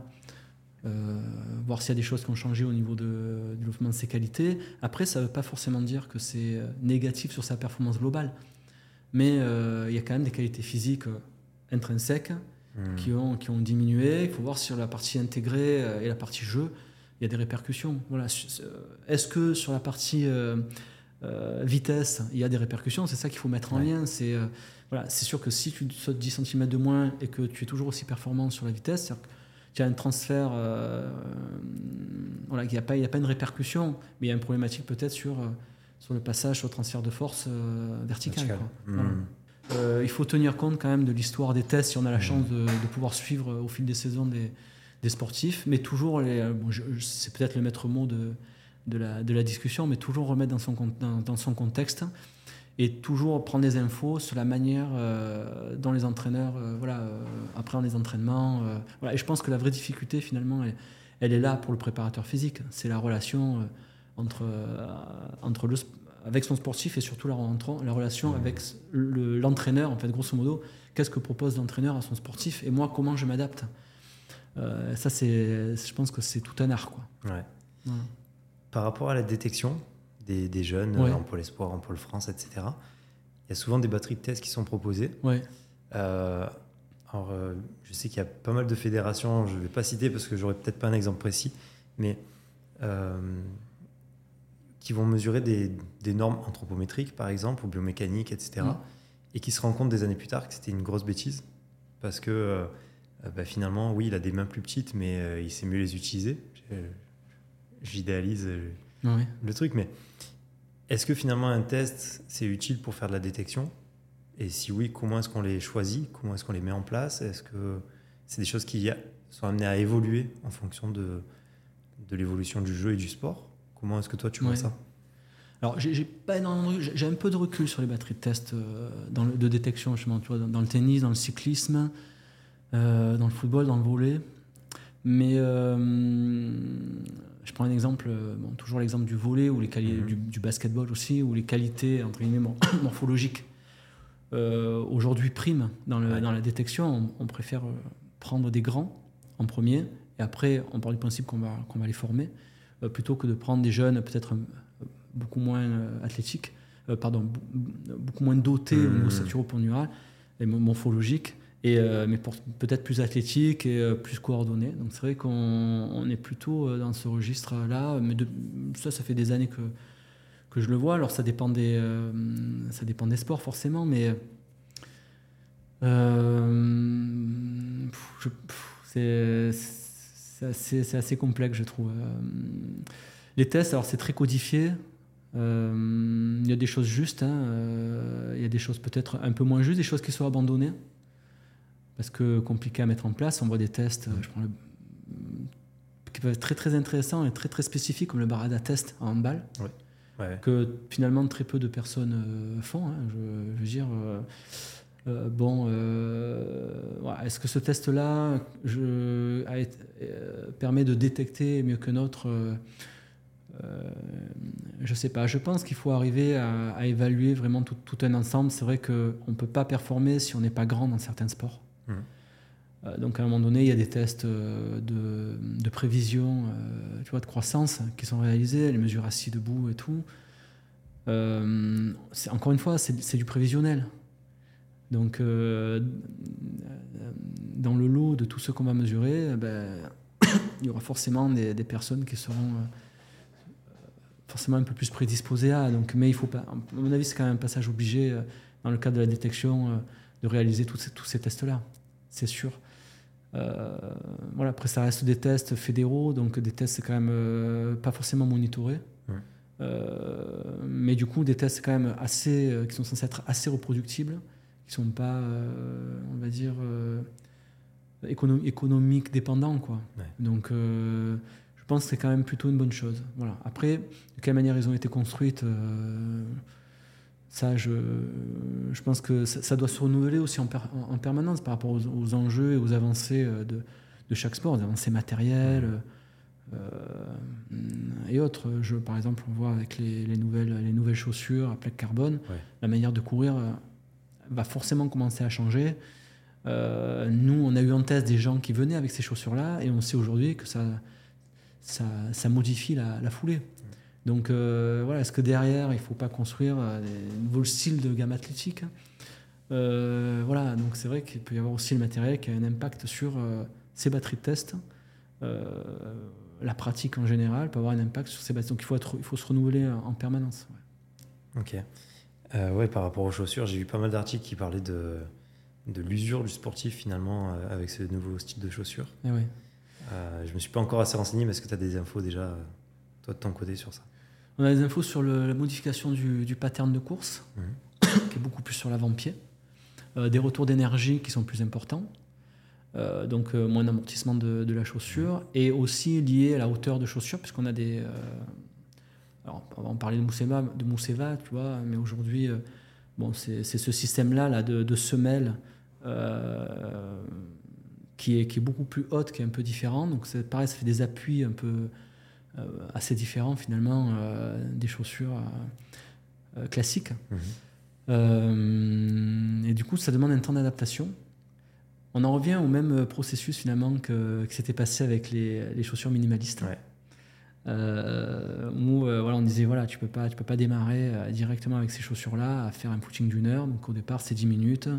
Euh, voir s'il y a des choses qui ont changé au niveau de, du développement de ses qualités. Après, ça ne veut pas forcément dire que c'est euh, négatif sur sa performance globale. Mais euh, il y a quand même des qualités physiques intrinsèques Hmm. qui, ont, qui ont diminué. Il faut voir sur la partie intégrée et la partie jeu, il y a des répercussions. Voilà. Est-ce que sur la partie euh, vitesse, il y a des répercussions C'est ça qu'il faut mettre en Ouais. lien. C'est euh, voilà, c'est sûr que si tu sautes 10 cm de moins et que tu es toujours aussi performant sur la vitesse, que tu as un transfert, euh, voilà, il n'y a, pas- il y a pas une répercussion, mais il y a une problématique peut-être sur, sur le passage le transfert de force vertical. Vertical. quoi. Hmm. Voilà. Il faut tenir compte quand même de l'histoire des tests si on a la Mhm. chance de, de pouvoir suivre au fil des saisons des, des sportifs, mais toujours, les, bon, c'est peut-être le maître mot de, de, la, de la discussion, mais toujours remettre dans son, dans, dans son contexte et toujours prendre des infos sur la manière euh, dont les entraîneurs euh, voilà, euh, appréhendent les entraînements. euh, voilà. Et je pense que la vraie difficulté finalement, elle, elle est là pour le préparateur physique. C'est la relation entre, entre le, avec son sportif et surtout la, relation avec le- l'entraîneur, en fait, grosso modo. Qu'est-ce que propose l'entraîneur à son sportif et moi, comment je m'adapte? Ça, c'est, je pense que c'est tout un art. Quoi. Ouais. Par rapport à la détection des, des jeunes en pôle espoir, en pôle France, etc., il y a souvent des batteries de tests qui sont proposées. Ouais. alors, je sais qu'il y a pas mal de fédérations, je ne vais pas citer parce que j'aurais peut-être pas un exemple précis, mais qui vont mesurer des, des, normes anthropométriques, par exemple, ou biomécaniques, etc., mm. et qui se rendent compte des années plus tard que c'était une grosse bêtise, parce que euh, bah, finalement, oui, il a des mains plus petites, mais euh, il sait mieux les utiliser. J'idéalise euh, le truc, mais est-ce que finalement un test, c'est utile pour faire de la détection? Et si oui, comment est-ce qu'on les choisit? Comment est-ce qu'on les met en place? Est-ce que c'est des choses qui sont amenées à évoluer en fonction de, de l'évolution du jeu et du sport? Comment est-ce que toi tu vois ça? Alors, j'ai pas j'ai un peu de recul sur les batteries de test euh, dans le, de détection, justement, tu vois, dans, le tennis, dans le cyclisme, euh, dans le football, dans le volet. Mais euh, je prends un exemple, bon, toujours l'exemple du volet ou les mm-hmm. du, du, basketball aussi, où les qualités entre guillemets morphologiques aujourd'hui priment dans, le, dans, la détection. On, préfère prendre des grands en premier, et après, on part du principe qu'on va, qu'on va les former. Euh, plutôt que de prendre des jeunes peut-être euh, beaucoup moins euh, athlétiques, pardon, beaucoup moins dotés au niveau mmh. et morphologique, et, mais peut-être plus athlétiques et plus coordonnés. Donc c'est vrai qu'on est plutôt dans ce registre-là, mais de, ça, ça fait des années que, que je le vois. Alors ça dépend des, ça dépend des sports forcément, mais c'est c'est assez, complexe, je trouve. Euh, les tests, alors c'est très codifié. Euh, il y a des choses justes, hein, euh, il y a des choses peut-être un peu moins justes, des choses qui sont abandonnées parce que compliqué à mettre en place. On voit des tests, je prends qui peuvent être très très intéressants et très très spécifiques, comme le Barada test en handball, que finalement très peu de personnes font. Hein, je, veux dire, euh, bon, euh, est-ce que ce test-là euh, permet de détecter mieux que notre Je ne sais pas. Je pense qu'il faut arriver à, évaluer vraiment tout, un ensemble. C'est vrai qu'on ne peut pas performer si on n'est pas grand dans certains sports. Mmh. donc à un moment donné, il y a des tests de, prévision, tu vois, de croissance qui sont réalisés, les mesures assis debout et tout. encore une fois, c'est du prévisionnel. Donc, euh, dans le lot de tout ce qu'on va mesurer, ben, il y aura forcément des, personnes qui seront euh, forcément un peu plus prédisposées à. Donc, mais il faut pas. À mon avis, c'est quand même un passage obligé euh, dans le cadre de la détection de réaliser tous ces tests-là. C'est sûr. voilà, après, ça reste des tests fédéraux, donc des tests quand même pas forcément monitorés. mais du coup, des tests quand même assez, qui sont censés être assez reproductibles sont pas, euh, on va dire, euh, économiques dépendants. Quoi. Donc, euh, je pense que c'est quand même plutôt une bonne chose. Voilà. Après, de quelle manière ils ont été construites, ça, je, je, pense que ça, doit se renouveler aussi en, en, permanence par rapport aux, enjeux et aux avancées de, de chaque sport, des avancées matérielles. et autres. Je, par exemple, on voit avec les, les, nouvelles, les nouvelles chaussures à plaque carbone, la manière de courir va forcément commencer à changer. Euh, nous, on a eu en test des gens qui venaient avec ces chaussures-là et on sait aujourd'hui que ça, ça, ça modifie la, foulée. Donc euh, voilà, est-ce que derrière, il ne faut pas construire euh, des nouveaux styles de gamme athlétique Voilà, donc c'est vrai qu'il peut y avoir aussi le matériel qui a un impact sur ces batteries de test. la pratique en général peut avoir un impact sur ces batteries. Donc il faut, être, il faut se renouveler en permanence. Ok. Euh, ouais, par rapport aux chaussures, j'ai vu pas mal d'articles qui parlaient de, de l'usure du sportif finalement euh, avec ce nouveau style de chaussures. Et eh ouais. euh, je me suis pas encore assez renseigné, mais est-ce que tu as des infos déjà, toi de ton côté, sur ça? On a des infos sur la modification du, du, pattern de course, mhm. qui est beaucoup plus sur l'avant-pied, euh, des retours d'énergie qui sont plus importants. donc moins d'amortissement de, de, la chaussure et aussi lié à la hauteur de chaussure puisqu'on a des, alors, on parlait de Mousseva, de Mousseva tu vois, mais aujourd'hui, euh, bon, c'est ce système-là là, de, de semelle euh, qui, est, qui est beaucoup plus haute, qui est un peu différent. Donc, pareil, ça fait des appuis un peu euh, assez différents finalement des chaussures classiques. Mhm. et du coup, ça demande un temps d'adaptation. On en revient au même processus finalement que, que s'était passé avec les, les chaussures minimalistes. Ouais. Euh, où euh, voilà, on disait voilà, tu peux pas, tu peux pas démarrer euh, directement avec ces chaussures-là à faire un footing d'une heure. Donc au départ, c'est 10 minutes,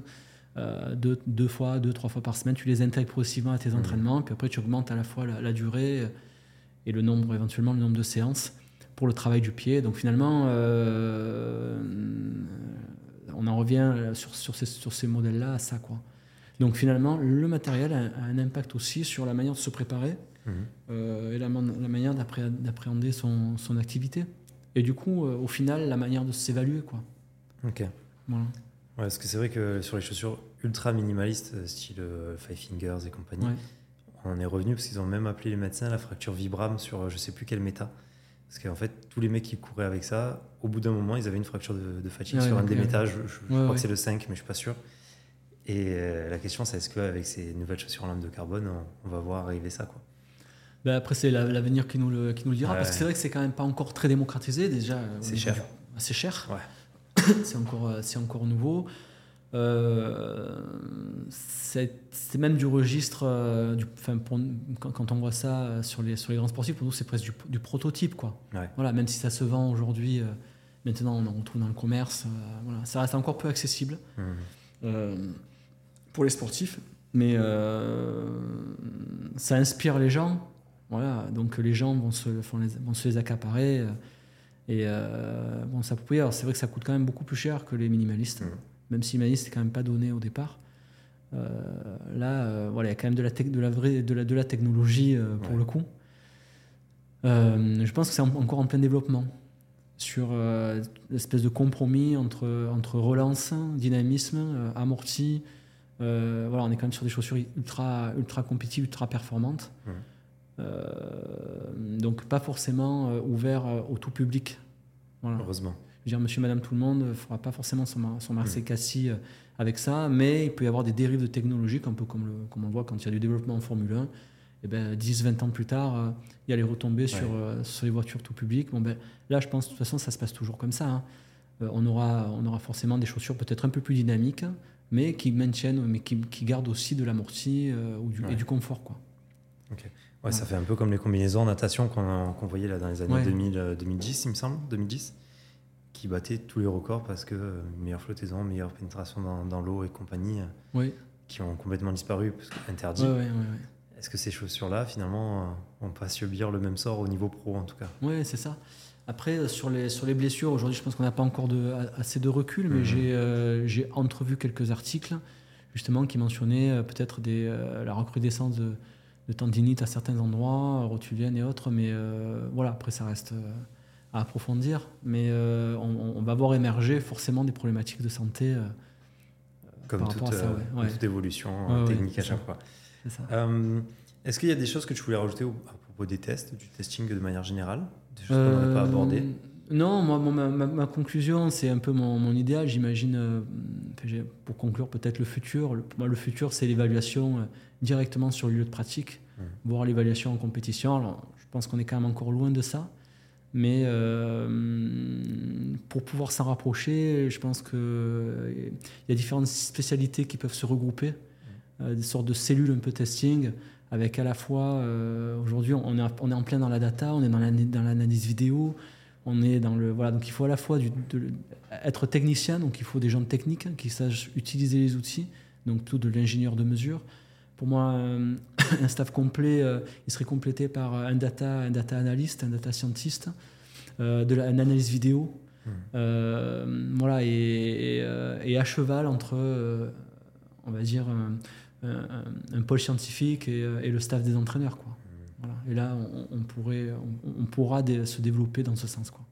euh, deux, deux, fois, deux, trois fois par semaine. Tu les intègres progressivement à tes Mhm. entraînements, puis après tu augmentes à la fois la, la durée et le nombre, éventuellement le nombre de séances pour le travail du pied. Donc finalement, euh, on en revient sur, sur ces, sur ces modèles-là à ça. Quoi. Donc finalement, le matériel a, a un impact aussi sur la manière de se préparer Mhm. euh, et la, man- la manière d'appré- d'appréhender son, son activité. Et du coup, euh, au final, la manière de s'évaluer. Quoi. Ok. Voilà. Ouais, parce que c'est vrai que sur les chaussures ultra minimalistes, euh, style euh, Five Fingers et compagnie, Ouais. On en est revenu parce qu'ils ont même appelé les médecins la fracture Vibram sur euh, je sais plus quel méta. Parce qu'en fait, tous les mecs qui couraient avec ça, au bout d'un moment, ils avaient une fracture de, de fatigue sur un des méta. Je, je- je ouais, crois que c'est le 5, mais je suis pas sûr. Et euh, la question, c'est est-ce qu'avec ces nouvelles chaussures en lame de carbone, on, on va voir arriver ça quoi? Ben après, c'est la- l'avenir qui, nous le- qui nous le dira. Ouais. Parce que c'est vrai que c'est quand même pas encore très démocratisé. Déjà, C'est cher. C'est cher. Ouais. c'est encore, euh, c'est encore nouveau. Euh, c'est même du registre. euh, du, enfin, pour- quand, quand on voit ça euh, sur les, sur les grands sportifs, pour nous, c'est presque du, du prototype. Quoi. Ouais. Voilà, même si ça se vend aujourd'hui, euh, maintenant on en retrouve dans le commerce. voilà, ça reste encore peu accessible euh, pour les sportifs, mais ça inspire les gens. Voilà, donc les gens vont se, vont les, vont se les accaparer. et bon, Alors c'est vrai que ça coûte quand même beaucoup plus cher que les minimalistes, Mhm. Même si minimaliste c'est quand même pas donné au départ. Euh, là, euh, voilà, il y a quand même de la, de la, vraie, de la, de la technologie euh, pour Ouais. le coup. Je pense que c'est en- encore en plein développement sur l'espèce de compromis entre, entre relance, dynamisme, amorti. Voilà, on est quand même sur des chaussures ultra, ultra compétitives, ultra performantes. Donc pas forcément ouvert au tout public. Voilà. Heureusement. Je veux dire, monsieur, madame, tout le monde ne fera pas forcément son, Mar- son Marseille Cassis euh, avec ça, mais il peut y avoir des dérives de technologiques, un peu comme, le, comme on le voit quand il y a du développement en Formule 1. Et ben, 10-20 ans plus tard, euh, il y a les retombées sur, euh, sur les voitures tout public. Bon, ben, là, je pense, de toute façon, ça se passe toujours comme ça. hein. Euh, on, aura, on aura forcément des chaussures peut-être un peu plus dynamiques, mais qui maintiennent, mais qui, qui gardent aussi de l'amorti euh, ou du- Ouais. et du confort. Quoi. Ouais, ça fait un peu comme les combinaisons en natation qu'on qu'on voyait là dans les années Ouais. 2000, euh, 2010, il me semble, 2010, qui battaient tous les records parce que euh, meilleure flottaison, meilleure pénétration dans, dans l'eau et compagnie, euh, Oui, qui ont complètement disparu parce ouais, ouais, ouais. Est-ce que ces chaussures-là, finalement, euh, pas subir le même sort au niveau pro en tout cas? Oui, c'est ça. Après, euh, sur les, sur les blessures, aujourd'hui, je pense qu'on n'a pas encore de, assez de recul, mais Mhm. j'ai entrevu quelques articles, justement, qui mentionnaient peut-être la recrudescence de, de tendinite à certains endroits, rotulienne et autres, mais voilà, après, ça reste à approfondir. Mais euh, on, on va voir émerger forcément des problématiques de santé. euh, Comme Par toute, rapport à ça, euh, ouais, comme ouais. toute évolution euh, technique à chaque ça. fois. Euh, Est-ce qu'il y a des choses que tu voulais rajouter au- à propos des tests, du testing de manière générale? Des choses qu'on n'aurait pas Euh, abordées? Non, moi, ma, ma- ma conclusion, c'est un peu mon, mon idéal. J'imagine, euh, pour conclure, peut-être le futur. Le, moi, le futur, c'est l'évaluation euh, directement sur le lieu de pratique, Mhm. voire l'évaluation en compétition. Alors, je pense qu'on est quand même encore loin de ça. Mais euh, pour pouvoir s'en rapprocher, je pense qu'il y a différentes spécialités qui peuvent se regrouper, euh, des sortes de cellules un peu testing, avec à la fois, euh, aujourd'hui, on est, on est en plein dans la data, on est dans l'ana- dans l'analyse vidéo, on est dans le. Voilà, donc il faut à la fois de- être technicien, donc il faut des gens techniques qui sachent utiliser les outils, donc tout de l'ingénieur de mesure. Pour moi, euh, un staff complet, euh, il serait complété par un data, un data analyst, un data scientist, euh, de la, une analyse vidéo, euh, voilà, et, et, euh, et à cheval entre, euh, on va dire, un, un- un pôle scientifique et, euh, et le staff des entraîneurs, quoi. Voilà. Et là, on, on pourrait, on, on pourra dé- se développer dans ce sens, quoi.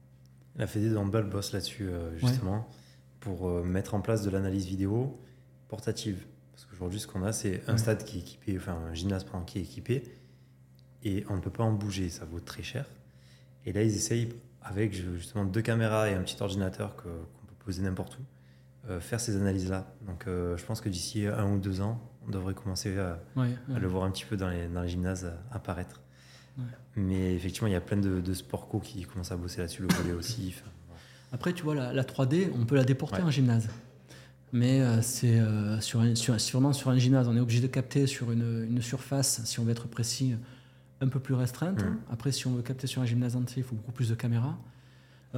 La Fédé d'handball bosse là-dessus, euh, justement, pour euh, mettre en place de l'analyse vidéo portative. Parce qu'aujourd'hui, ce qu'on a, c'est un stade qui est équipé, enfin un gymnase pardon, qui est équipé, et on ne peut pas en bouger, ça vaut très cher. Et là, ils essayent, avec justement deux caméras et un petit ordinateur qu'on peut poser n'importe où, euh, faire ces analyses-là. Donc, euh, je pense que d'ici un ou deux ans, on devrait commencer à, Ouais, à le voir un petit peu dans les, dans les gymnases euh, apparaître. Ouais. Mais effectivement, il y a plein de, de sport co qui commencent à bosser là-dessus, le volet aussi. Après, tu vois, la, la 3D, on peut la déporter en gymnase. Mais c'est sur, sur, sûrement sur un gymnase, on est obligé de capter sur une, une, surface, si on veut être précis, un peu plus restreinte. Mmh. Après, si on veut capter sur un gymnase entier, il faut beaucoup plus de caméras.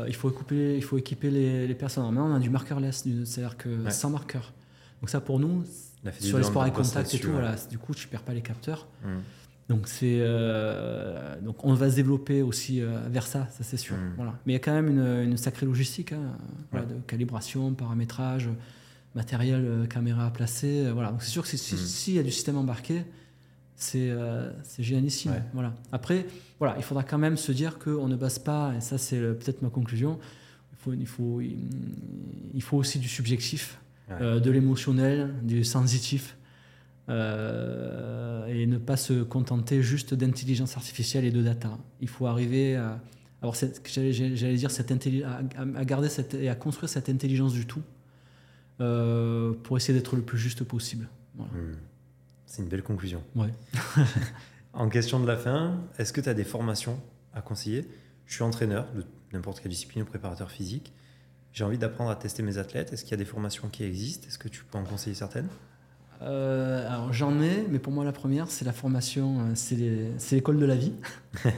il, faut équiper, il faut équiper les, les personnes. Maintenant, on a du markerless, c'est-à-dire que sans marqueur. Donc ça, pour nous, sur les sports à contact et tout, voilà, du coup, tu perds pas les capteurs. Mmh. Donc, c'est, euh, donc on va se développer aussi euh, vers ça, ça c'est sûr. Mmh. Voilà. Mais il y a quand même une, une sacrée logistique hein, voilà, de calibration, paramétrage, matériel, euh, caméra à placer. voilà. Donc c'est sûr que s'il si, mmh. y a du système embarqué, c'est, c'est génialissime. Voilà. Après, voilà, il faudra quand même se dire qu'on ne base pas, et ça c'est peut-être ma conclusion, il faut, il, faut, il faut aussi du subjectif, de l'émotionnel, du sensitif. Euh, et ne pas se contenter juste d'intelligence artificielle et de data. Il faut arriver à avoir j'allais dire cette à, garder cette, et à construire cette intelligence du tout euh, pour essayer d'être le plus juste possible. Hmm. C'est une belle conclusion. Ouais. en question de la fin, est-ce que tu as des formations à conseiller? Je suis entraîneur de n'importe quelle discipline ou préparateur physique. J'ai envie d'apprendre à tester mes athlètes. Est-ce qu'il y a des formations qui existent? Est-ce que tu peux en conseiller certaines? Euh, alors j'en ai, mais pour moi la première, c'est la formation, euh, c'est l'école de la vie.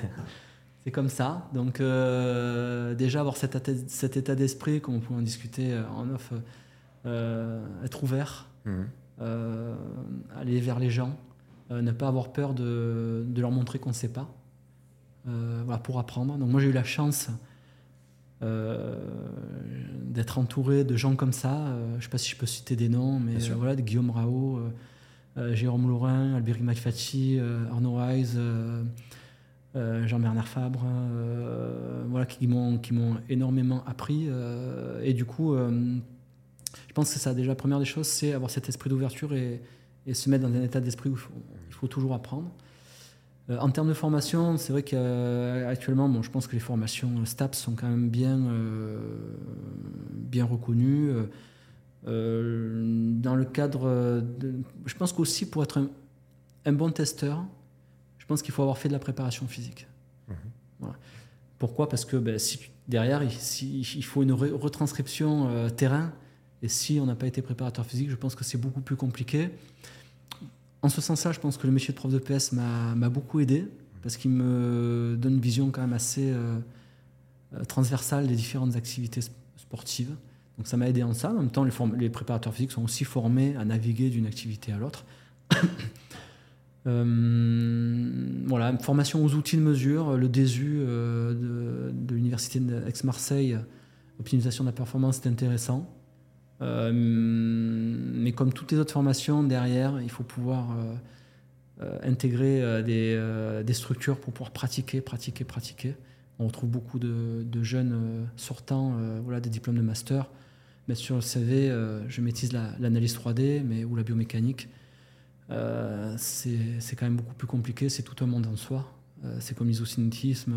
c'est comme ça. Donc euh, déjà avoir cet, cet état d'esprit, comme on peut en discuter en off, être ouvert, mhm. aller vers les gens, ne pas avoir peur de, de leur montrer qu'on ne sait pas, voilà, pour apprendre. Donc moi j'ai eu la chance euh, d'être entouré de gens comme ça. Euh, je ne sais pas si je peux citer des noms, mais euh, voilà, de Guillaume Rao, Jérôme Laurin, Albéric Malfatti, Arnaud Wise, Jean-Bernard Fabre, voilà, qui m'ont énormément appris. et du coup, pense que ça, déjà, la première des choses, c'est avoir cet esprit d'ouverture et, et, se mettre dans un état d'esprit où il faut toujours apprendre. Euh, en termes de formation, c'est vrai qu'actuellement, bon, je pense que les formations STAPS sont quand même bien, euh, bien reconnues. Euh, dans le cadre de, Je pense qu'aussi pour être un, bon testeur, je pense qu'il faut avoir fait de la préparation physique. Mhm. Pourquoi? Parce que ben, si, derrière, il, il, faut une retranscription terrain. Et si on n'a pas été préparateur physique, je pense que c'est beaucoup plus compliqué. En ce sens-là, je pense que le métier de prof de PS m'a beaucoup aidé parce qu'il me donne une vision quand même assez euh, euh, transversale des différentes activités sportives. Donc ça m'a aidé en ça. En même temps, les, préparateurs physiques sont aussi formés à naviguer d'une activité à l'autre. euh, voilà, formation aux outils de mesure, le DESU de, de l'Université d'Aix-Marseille, optimisation de la performance, c'est intéressant. Euh, mais comme toutes les autres formations, derrière, il faut pouvoir euh, euh, intégrer des, structures pour pouvoir pratiquer, pratiquer, pratiquer. On retrouve beaucoup de, jeunes sortant voilà, des diplômes de master. Mais sur le CV, je maîtrise l'analyse 3D mais, ou la biomécanique. c'est quand même beaucoup plus compliqué, c'est tout un monde en soi. c'est comme l'isocinétisme.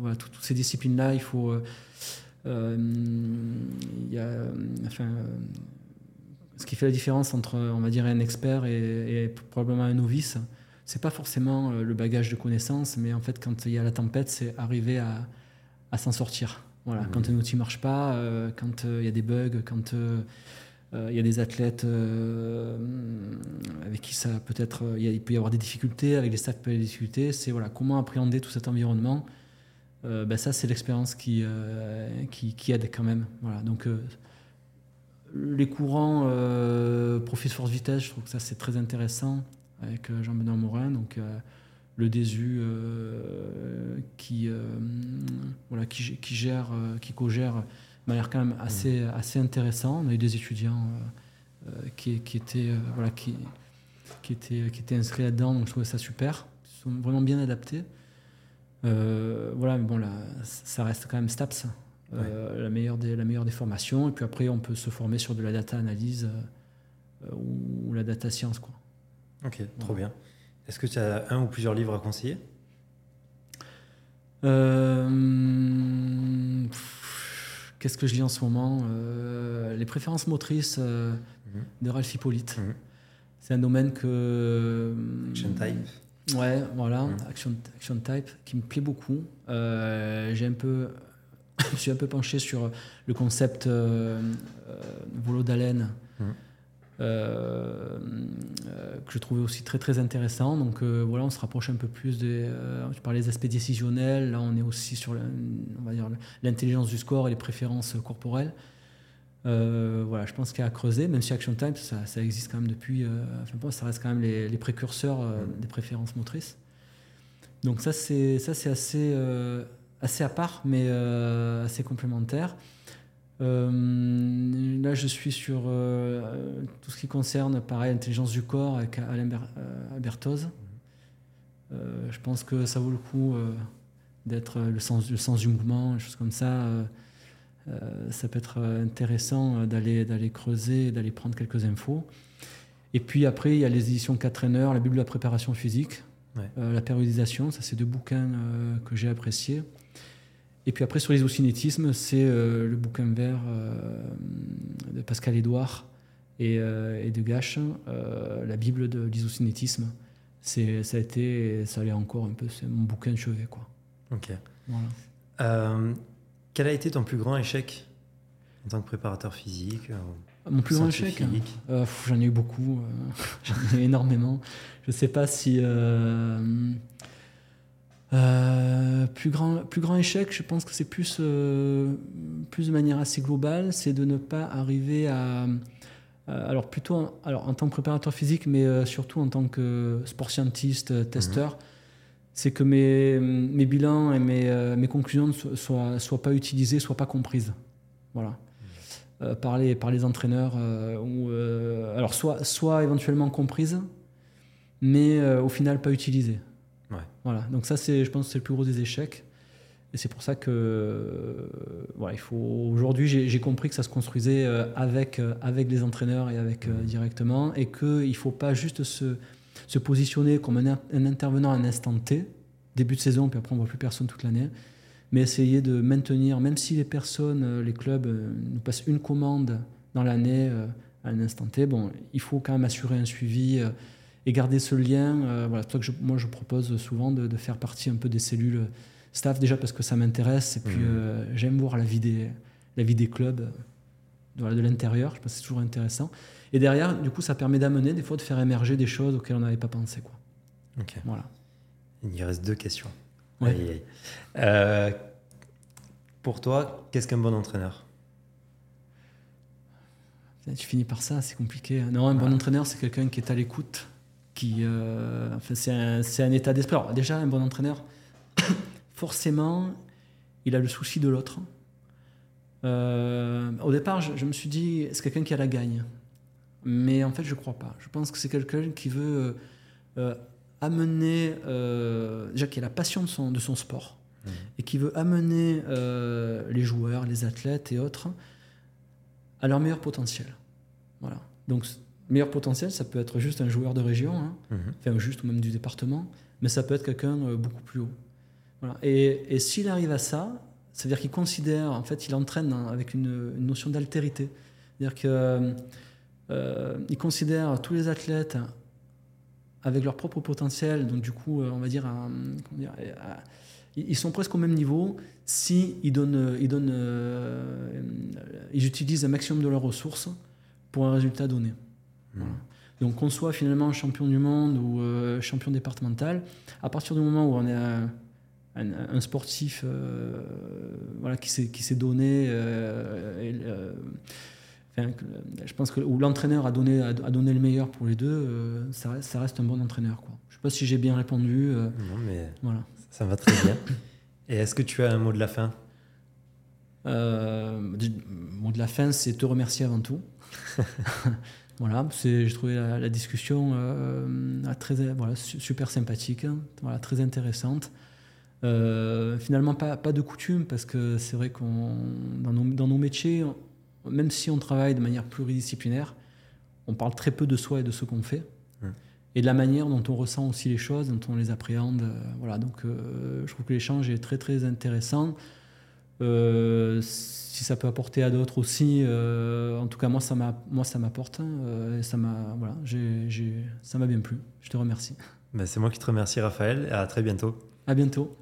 voilà, toutes ces disciplines-là, il faut y a, enfin, euh, ce qui fait la différence entre, on va dire, un expert et, probablement un novice, c'est pas forcément euh, le bagage de connaissances, mais en fait, quand il y a la tempête, c'est arriver à, à s'en sortir. Voilà, mmh. quand un outil marche pas, quand il y a des bugs, quand il y a des athlètes avec qui ça peut-être, il peut y avoir des difficultés, avec les staffs peut y avoir des difficultés. C'est voilà, comment appréhender tout cet environnement euh, ben ça, c'est l'expérience qui, euh, qui, qui, aide quand même. Voilà, donc, euh, les courants profit force vitesse, je trouve que ça, c'est très intéressant avec Jean-Benoît Morin. Donc, le DESU qui, voilà, qui, qui, gère, qui co-gère m'a l'air quand même assez, assez intéressant. On a eu des étudiants qui, qui, étaient, voilà, qui, qui, étaient, qui étaient inscrits là-dedans, donc je trouvais ça super. Ils sont vraiment bien adaptés. Euh, voilà, mais bon, là, ça reste quand même STAPS, euh, la, meilleure des, la meilleure des formations. Et puis après, on peut se former sur de la data analyse euh, ou, la data science. Quoi. Ok, trop bien. Est-ce que tu as un ou plusieurs livres à conseiller? Qu'est-ce que je lis en ce moment? Les préférences motrices mhm. de Ralph Hippolyte. Mhm. C'est un domaine que. Action Type Ouais, voilà, mmh. action, action Type, qui me plaît beaucoup. Euh, j'ai un peu, je suis un peu penché sur le concept euh, euh, d'haleine Euh, que je trouvais aussi très très intéressant. Donc voilà, on se rapproche un peu plus des. tu parlais des aspects décisionnels. Là, on est aussi sur l'intelligence du score et les préférences corporelles. Voilà, je pense qu'il y a à creuser, même si Action Time, ça, ça existe quand même depuis. enfin, ça reste quand même les, les précurseurs des préférences motrices. Donc ça, c'est ça, c'est assez assez à part, mais assez complémentaire. Euh, là, je suis sur euh, tout ce qui concerne, pareil, l'intelligence du corps avec Alain euh, Berthoz. je pense que ça vaut le coup d'être le sens, le sens du mouvement, des choses comme ça. Ça peut être intéressant d'aller, d'aller creuser, d'aller prendre quelques infos. Et puis après, il y a les éditions 4 traîneurs, la Bible de la préparation physique, la périodisation. Ça, c'est deux bouquins que j'ai appréciés. Et puis après, sur l'isocinétisme, c'est euh, le bouquin vert euh, de Pascal Édouard et, euh, et de Gache, la Bible de l'isocinétisme. C'est, ça a été, ça allait encore un peu, c'est mon bouquin de chevet. Quoi. Ok. Quel a été ton plus grand échec en tant que préparateur physique Mon plus grand échec J'en ai eu beaucoup, j'en ai eu énormément. Je ne sais pas si. Euh, plus, grand, plus grand échec, je pense que c'est plus, euh, plus de manière assez globale, c'est de ne pas arriver à... alors plutôt en, alors en tant que préparateur physique, mais euh, surtout en tant que sport scientiste, testeur, mhm. C'est que mes, mes, bilans et mes, mes conclusions ne soient, soient, pas utilisées, soient pas comprises. Voilà. par, les, par les entraîneurs, ou, alors soit, soit éventuellement comprises, mais au final pas utilisées. Voilà. Donc ça, c'est, je pense, c'est le plus gros des échecs. Et c'est pour ça que, euh, voilà, il faut. Aujourd'hui, j'ai, compris que ça se construisait euh, avec euh, avec les entraîneurs et avec directement, et qu'il ne faut pas juste se, se positionner comme un, un, intervenant à un instant T, début de saison, puis après on voit plus personne toute l'année, mais essayer de maintenir, même si les personnes, les clubs nous passent une commande dans l'année à un instant T, bon, il faut quand même assurer un suivi et garder ce lien. Euh, voilà, c'est pour ça que moi je propose souvent de, faire partie un peu des cellules staff, déjà parce que ça m'intéresse, et puis mmh. euh, j'aime voir la vie des, la vie des clubs euh, de l'intérieur, je pense que c'est toujours intéressant. Et derrière, du coup, ça permet d'amener, des fois, de faire émerger des choses auxquelles on n'avait pas pensé. Quoi. Ok. Voilà. Il reste deux questions. pour toi, qu'est-ce qu'un bon entraîneur? Tu finis par ça, c'est compliqué. Non, un bon entraîneur, c'est quelqu'un qui est à l'écoute, qui, euh, enfin, c'est un, un, état d'esprit. Alors, déjà, un bon entraîneur, forcément, il a le souci de l'autre. Euh, au départ, je, me suis dit, c'est quelqu'un qui a la gagne. Mais en fait, je ne crois pas. Je pense que c'est quelqu'un qui veut euh, amener, déjà qui a la passion de son, de son sport, mmh. et qui veut amener les joueurs, les athlètes et autres à leur meilleur potentiel. Voilà. Donc, meilleur potentiel, ça peut être juste un joueur de région, hein. mhm. enfin juste ou même du département, mais ça peut être quelqu'un euh, beaucoup plus haut. Voilà. Et, et s'il arrive à ça, c'est-à-dire qu'il considère, en fait, il entraîne avec une, notion d'altérité. C'est-à-dire qu'il euh, euh, considère tous les athlètes avec leur propre potentiel, donc du coup, on va dire, dire ils sont presque au même niveau si ils, donnent, ils, donnent, ils utilisent un maximum de leurs ressources pour un résultat donné. Donc qu'on soit finalement champion du monde ou euh, champion départemental, à partir du moment où on est un, un, sportif euh, voilà, qui s'est donné, euh, je pense que où l'entraîneur a donné, a, donné le meilleur pour les deux, ça, reste, ça, reste, un bon entraîneur. Quoi. Je ne sais pas si j'ai bien répondu. non, mais voilà. ça va très bien. Et est-ce que tu as un mot de la fin? Euh, mot de la fin, c'est te remercier avant tout. Voilà, j'ai trouvé la, discussion euh, très, voilà, super sympathique, hein. voilà, très intéressante. Euh, finalement, pas, pas, de coutume, parce que c'est vrai qu'on dans nos, dans nos, métiers, même si on travaille de manière pluridisciplinaire, on parle très peu de soi et de ce qu'on fait, et de la manière dont on ressent aussi les choses, dont on les appréhende. Euh, voilà, donc je trouve que l'échange est très très intéressant. Euh, si ça peut apporter à d'autres aussi, euh, en tout cas moi ça m'a moi ça m'apporte hein, euh, et ça m'a voilà ça m'a bien plu. Je te remercie. Ben, c'est moi qui te remercie Raphaël et à très bientôt. À bientôt.